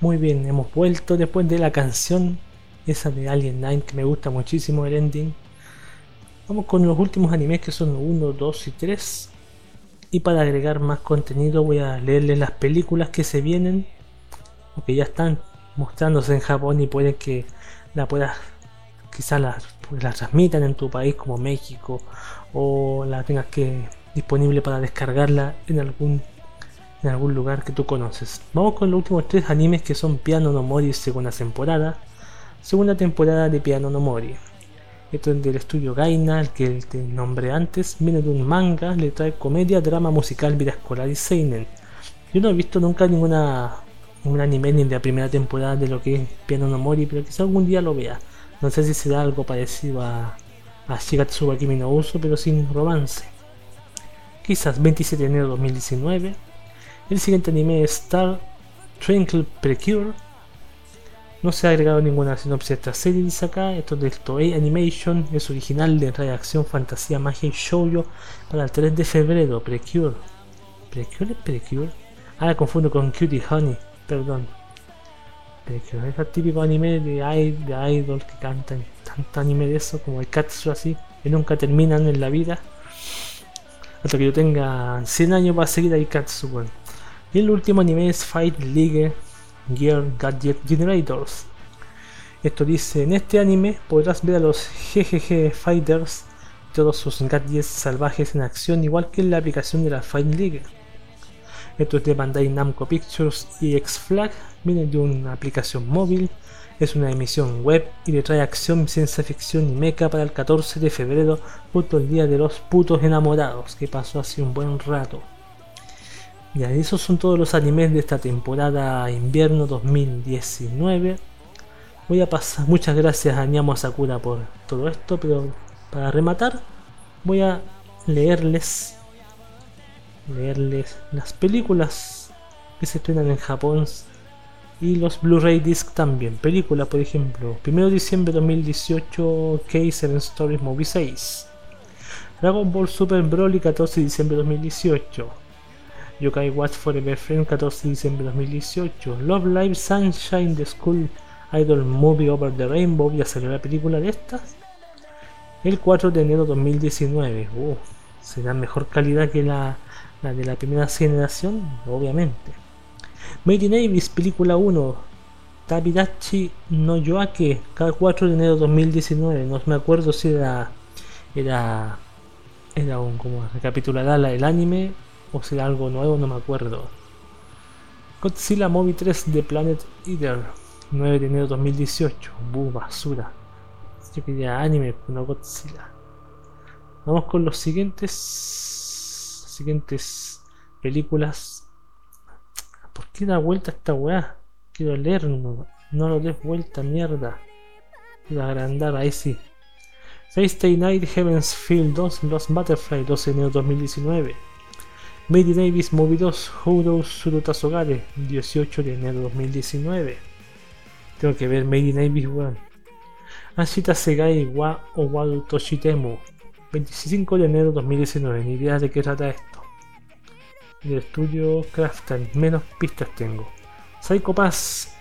Muy bien, hemos vuelto después de la canción esa de Alien 9 que me gusta muchísimo el ending. Vamos con los últimos animes que son 1, 2 y 3. Y para agregar más contenido voy a leerles las películas que se vienen. O que ya están mostrándose en Japón y puede que la puedas quizás la, pues, la transmitan en tu país como México o la tengas que disponible para descargarla en algún en algún lugar que tú conoces. Vamos con los últimos tres animes que son Piano no Mori segunda temporada. Segunda temporada de Piano no Mori. Esto es del estudio Gaina, el que te nombré antes. Viene de un manga, le trae comedia, drama musical, vida escolar y seinen. Yo no he visto nunca ninguna un anime ni de la primera temporada de lo que es Piano no Mori, pero quizá algún día lo vea. No sé si será algo parecido a, a Shigatsu wa Kimi no Uso, pero sin romance. Quizás 27 de enero de 2019. El siguiente anime es Star Twinkle Precure. No se ha agregado ninguna sinopsis a esta serie, dice acá. Esto es del Toei Animation. Es original de reacción fantasía, magia y shoujo para el 3 de febrero. Precure. ¿Precure es Precure? Ah, confundo con Cutie Honey. Perdón. Precure. Es el típico anime de, de idol que cantan. Tanto anime de eso como el así. Que nunca terminan en la vida. Hasta que yo tenga 100 años va a seguir ahí Katsu, weón. Y el último anime es Fight League Gear Gadget Generators. Esto dice, en este anime podrás ver a los GGG Fighters y todos sus gadgets salvajes en acción igual que en la aplicación de la Fight League. Esto es de Bandai Namco Pictures y X-Flag, viene de una aplicación móvil, es una emisión web y le trae acción, ciencia ficción y mecha para el 14 de febrero, puto el día de los putos enamorados, que pasó hace un buen rato. Ya, esos son todos los animes de esta temporada invierno 2019. Voy a pasar, muchas gracias a Nyamo Sakura por todo esto, pero para rematar voy a leerles leerles las películas que se estrenan en Japón y los Blu-ray disc también. Película, por ejemplo, 1 de diciembre de 2018 K7 Stories Movie 6. Dragon Ball Super Broly 14 de diciembre de 2018. Yokai Watch Forever Friend 14 de diciembre de 2018. Love Live Sunshine The School Idol Movie Over the Rainbow. Ya salió la película de estas. El 4 de enero de 2019. Uh, será mejor calidad que la, la de la primera generación, obviamente. Made in Abyss, película 1. Tabidachi no Yoake, cada 4 de enero de 2019. No me acuerdo si era era era un como recapitulará la- el anime o será algo nuevo, no me acuerdo. Godzilla Movie 3 de Planet Eater, 9 de enero 2018. Buh, basura. Yo quería anime, no Godzilla. Vamos con los siguientes siguientes películas. ¿Por qué da vuelta esta weá? Quiero leer, no, no lo des vuelta, mierda. Quiero agrandar, ahí sí. Thursday Night Heaven's Field 2 Lost Butterfly 12 de enero 2019 In Davis Movie 2 Houro Surutasogare 18 de enero 2019 Tengo que ver in Davis weón. Ashita Segai wa Owadu Toshitemu 25 de enero 2019 Ni idea de qué trata esto. Del estudio Crafton Menos pistas tengo. Psycho Pass.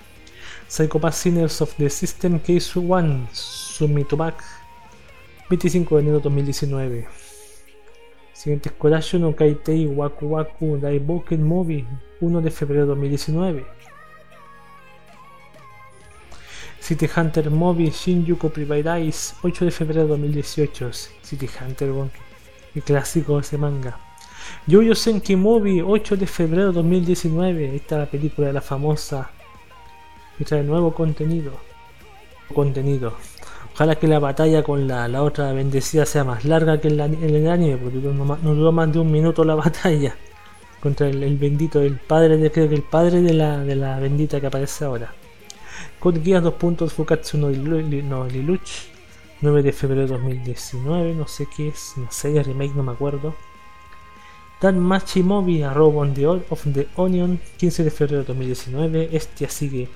Psycho Pass Sinners of the System Case 1 Sumitobak 25 de enero 2019. Siguiente es Kodansha no Kaitei Waku Waku Daiboken Movie 1 de febrero 2019. City Hunter Movie Shinjuku Private 8 de febrero 2018. City Hunter, qué clásico ese manga. Yoyo Senki Movie 8 de febrero 2019. Esta es la película de la famosa que trae nuevo contenido. Contenido. Ojalá que la batalla con la, la otra bendecida sea más larga que en, la- en el anime, porque no, no duró más de un minuto la batalla contra el, el bendito, el padre de, creo que el padre de la, de la bendita que aparece ahora. Code Geass 2 puntos Fukatsu no, no Liluch 9 de febrero de 2019, no sé qué es, no sé, remake, no me acuerdo. Dan Machi Movie, A Robo on the, of the Onion, 15 de febrero de 2019. Este sigue,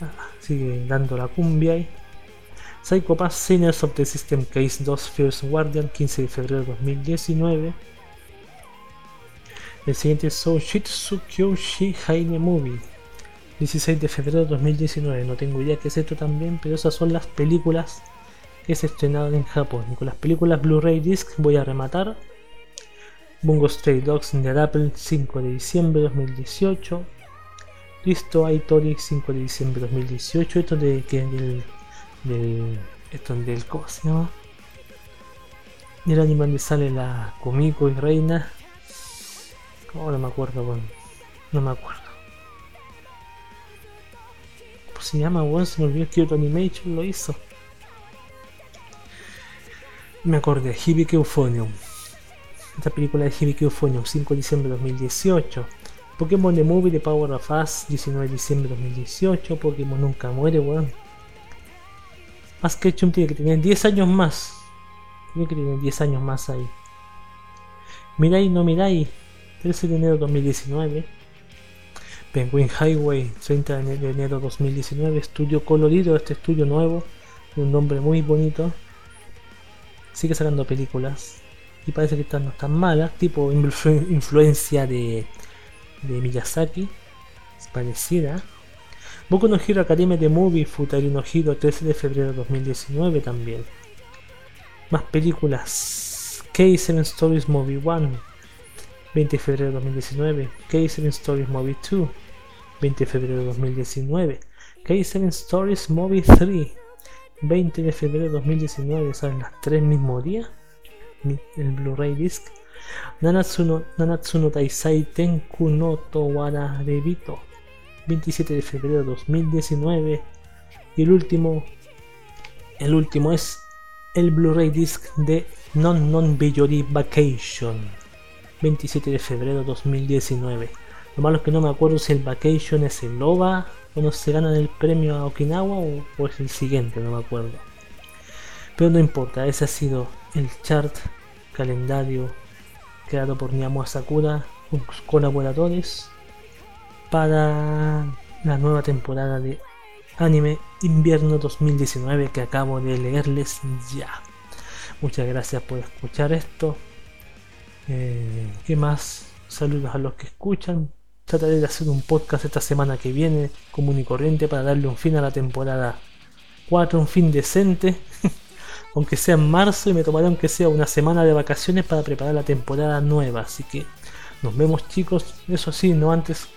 ah, sigue dando la cumbia ahí. Psycho Pass Sinners of the System Case 2 First Guardian 15 de febrero de 2019 El siguiente es Soushitsu Kyoshi Haine Movie 16 de febrero de 2019 No tengo idea qué es esto también Pero esas son las películas que se estrenaron en Japón. Y con las películas Blu-ray Disc voy a rematar. Bungo Stray Dogs the Apple 5 de diciembre de 2018 Listo Aitori 5 de diciembre de 2018 Esto de que del del esto del ¿cómo se llama? del anime donde sale la Kumiko y Reina. Oh, no me acuerdo bueno. no me acuerdo. ¿cómo se llama weón? se me olvidó Kyoto Animation lo hizo. Me acordé Hibiki Euphonium. Esta película de Hibiki Euphonium 5 de diciembre de 2018 Pokémon The Movie de Power of Us 19 de diciembre de 2018 Pokémon Nunca Muere weón más Ketchum tiene que tener 10 años más. Tiene que tener 10 años más ahí. Mirai no Mirai, 13 de enero de 2019. Penguin Highway, 30 de ene- de enero de 2019. Estudio colorido, este estudio nuevo. de Un nombre muy bonito. Sigue sacando películas. Y parece que están no están malas. Tipo influ- influencia de, de Miyazaki. Es parecida. Boku no Hero Academia de Movie Futari no Hero 13 de febrero de 2019 también. Más películas. K7 Stories Movie 1 20 de febrero de 2019. K7 Stories Movie 2 20 de febrero de 2019. K7 Stories Movie 3 20 de febrero de 2019. ¿Saben las tres mismo día? El Blu-ray disc. Nanatsu no, Nanatsu no Taisai Tenku no Towara Rebito 27 de febrero de 2019 y el último el último es el Blu-ray disc de Non Non Biyori Vacation 27 de febrero de 2019 lo malo es que no me acuerdo si el Vacation es el OVA o no se ganan el premio a Okinawa o, es el siguiente, no me acuerdo. Pero no importa, ese ha sido el chart calendario creado por Niamua Sakura sus colaboradores para la nueva temporada de anime invierno 2019 que acabo de leerles ya. Muchas gracias por escuchar esto. Eh, ¿Qué más? Saludos a los que escuchan. Trataré de hacer un podcast esta semana que viene, común y corriente, para darle un fin a la temporada 4, un fin decente. aunque sea en marzo y me tomaré aunque sea una semana de vacaciones para preparar la temporada nueva. Así que nos vemos chicos. Eso sí, no antes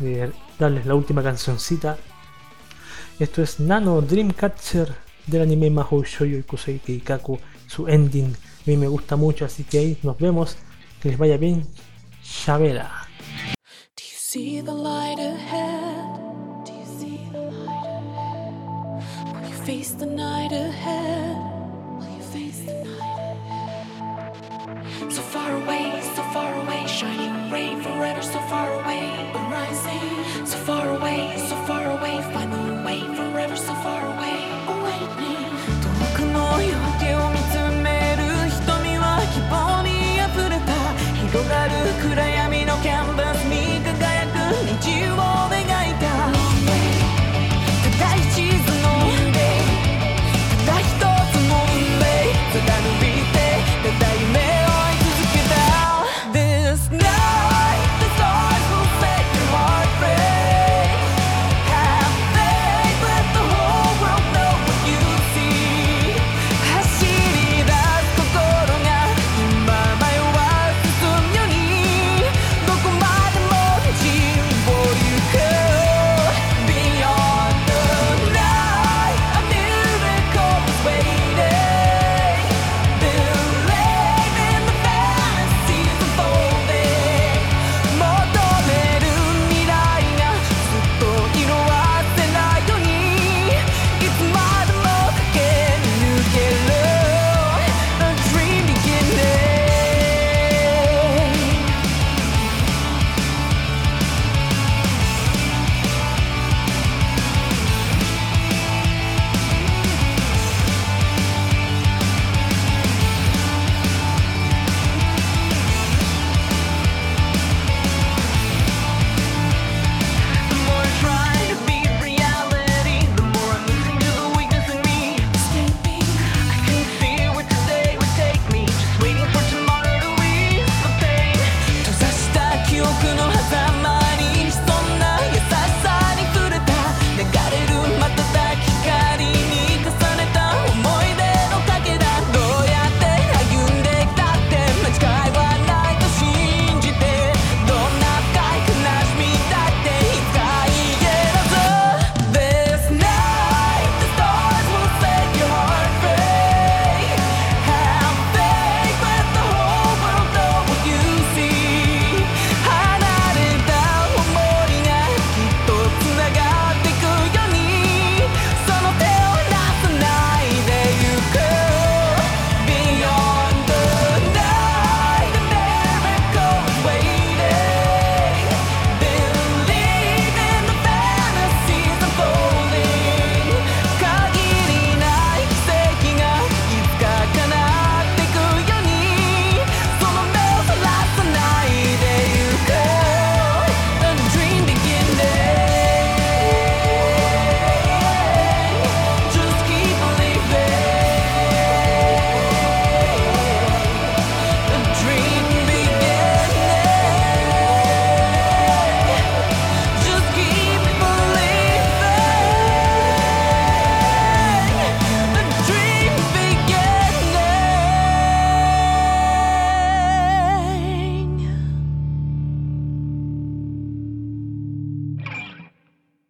de darles la última cancioncita. Esto es Nano Dreamcatcher del anime Mahou Shoujo Kusei Keikaku, su ending. A mí me gusta mucho, así que ahí nos vemos. Que les vaya bien. Night ahead? So far away, so far away, shining rain forever, so far away, rising. So far away, so far away, find the way forever, so far away, awakening. 遠くの夜景を見つめる瞳は希望に溢れた広がる暗い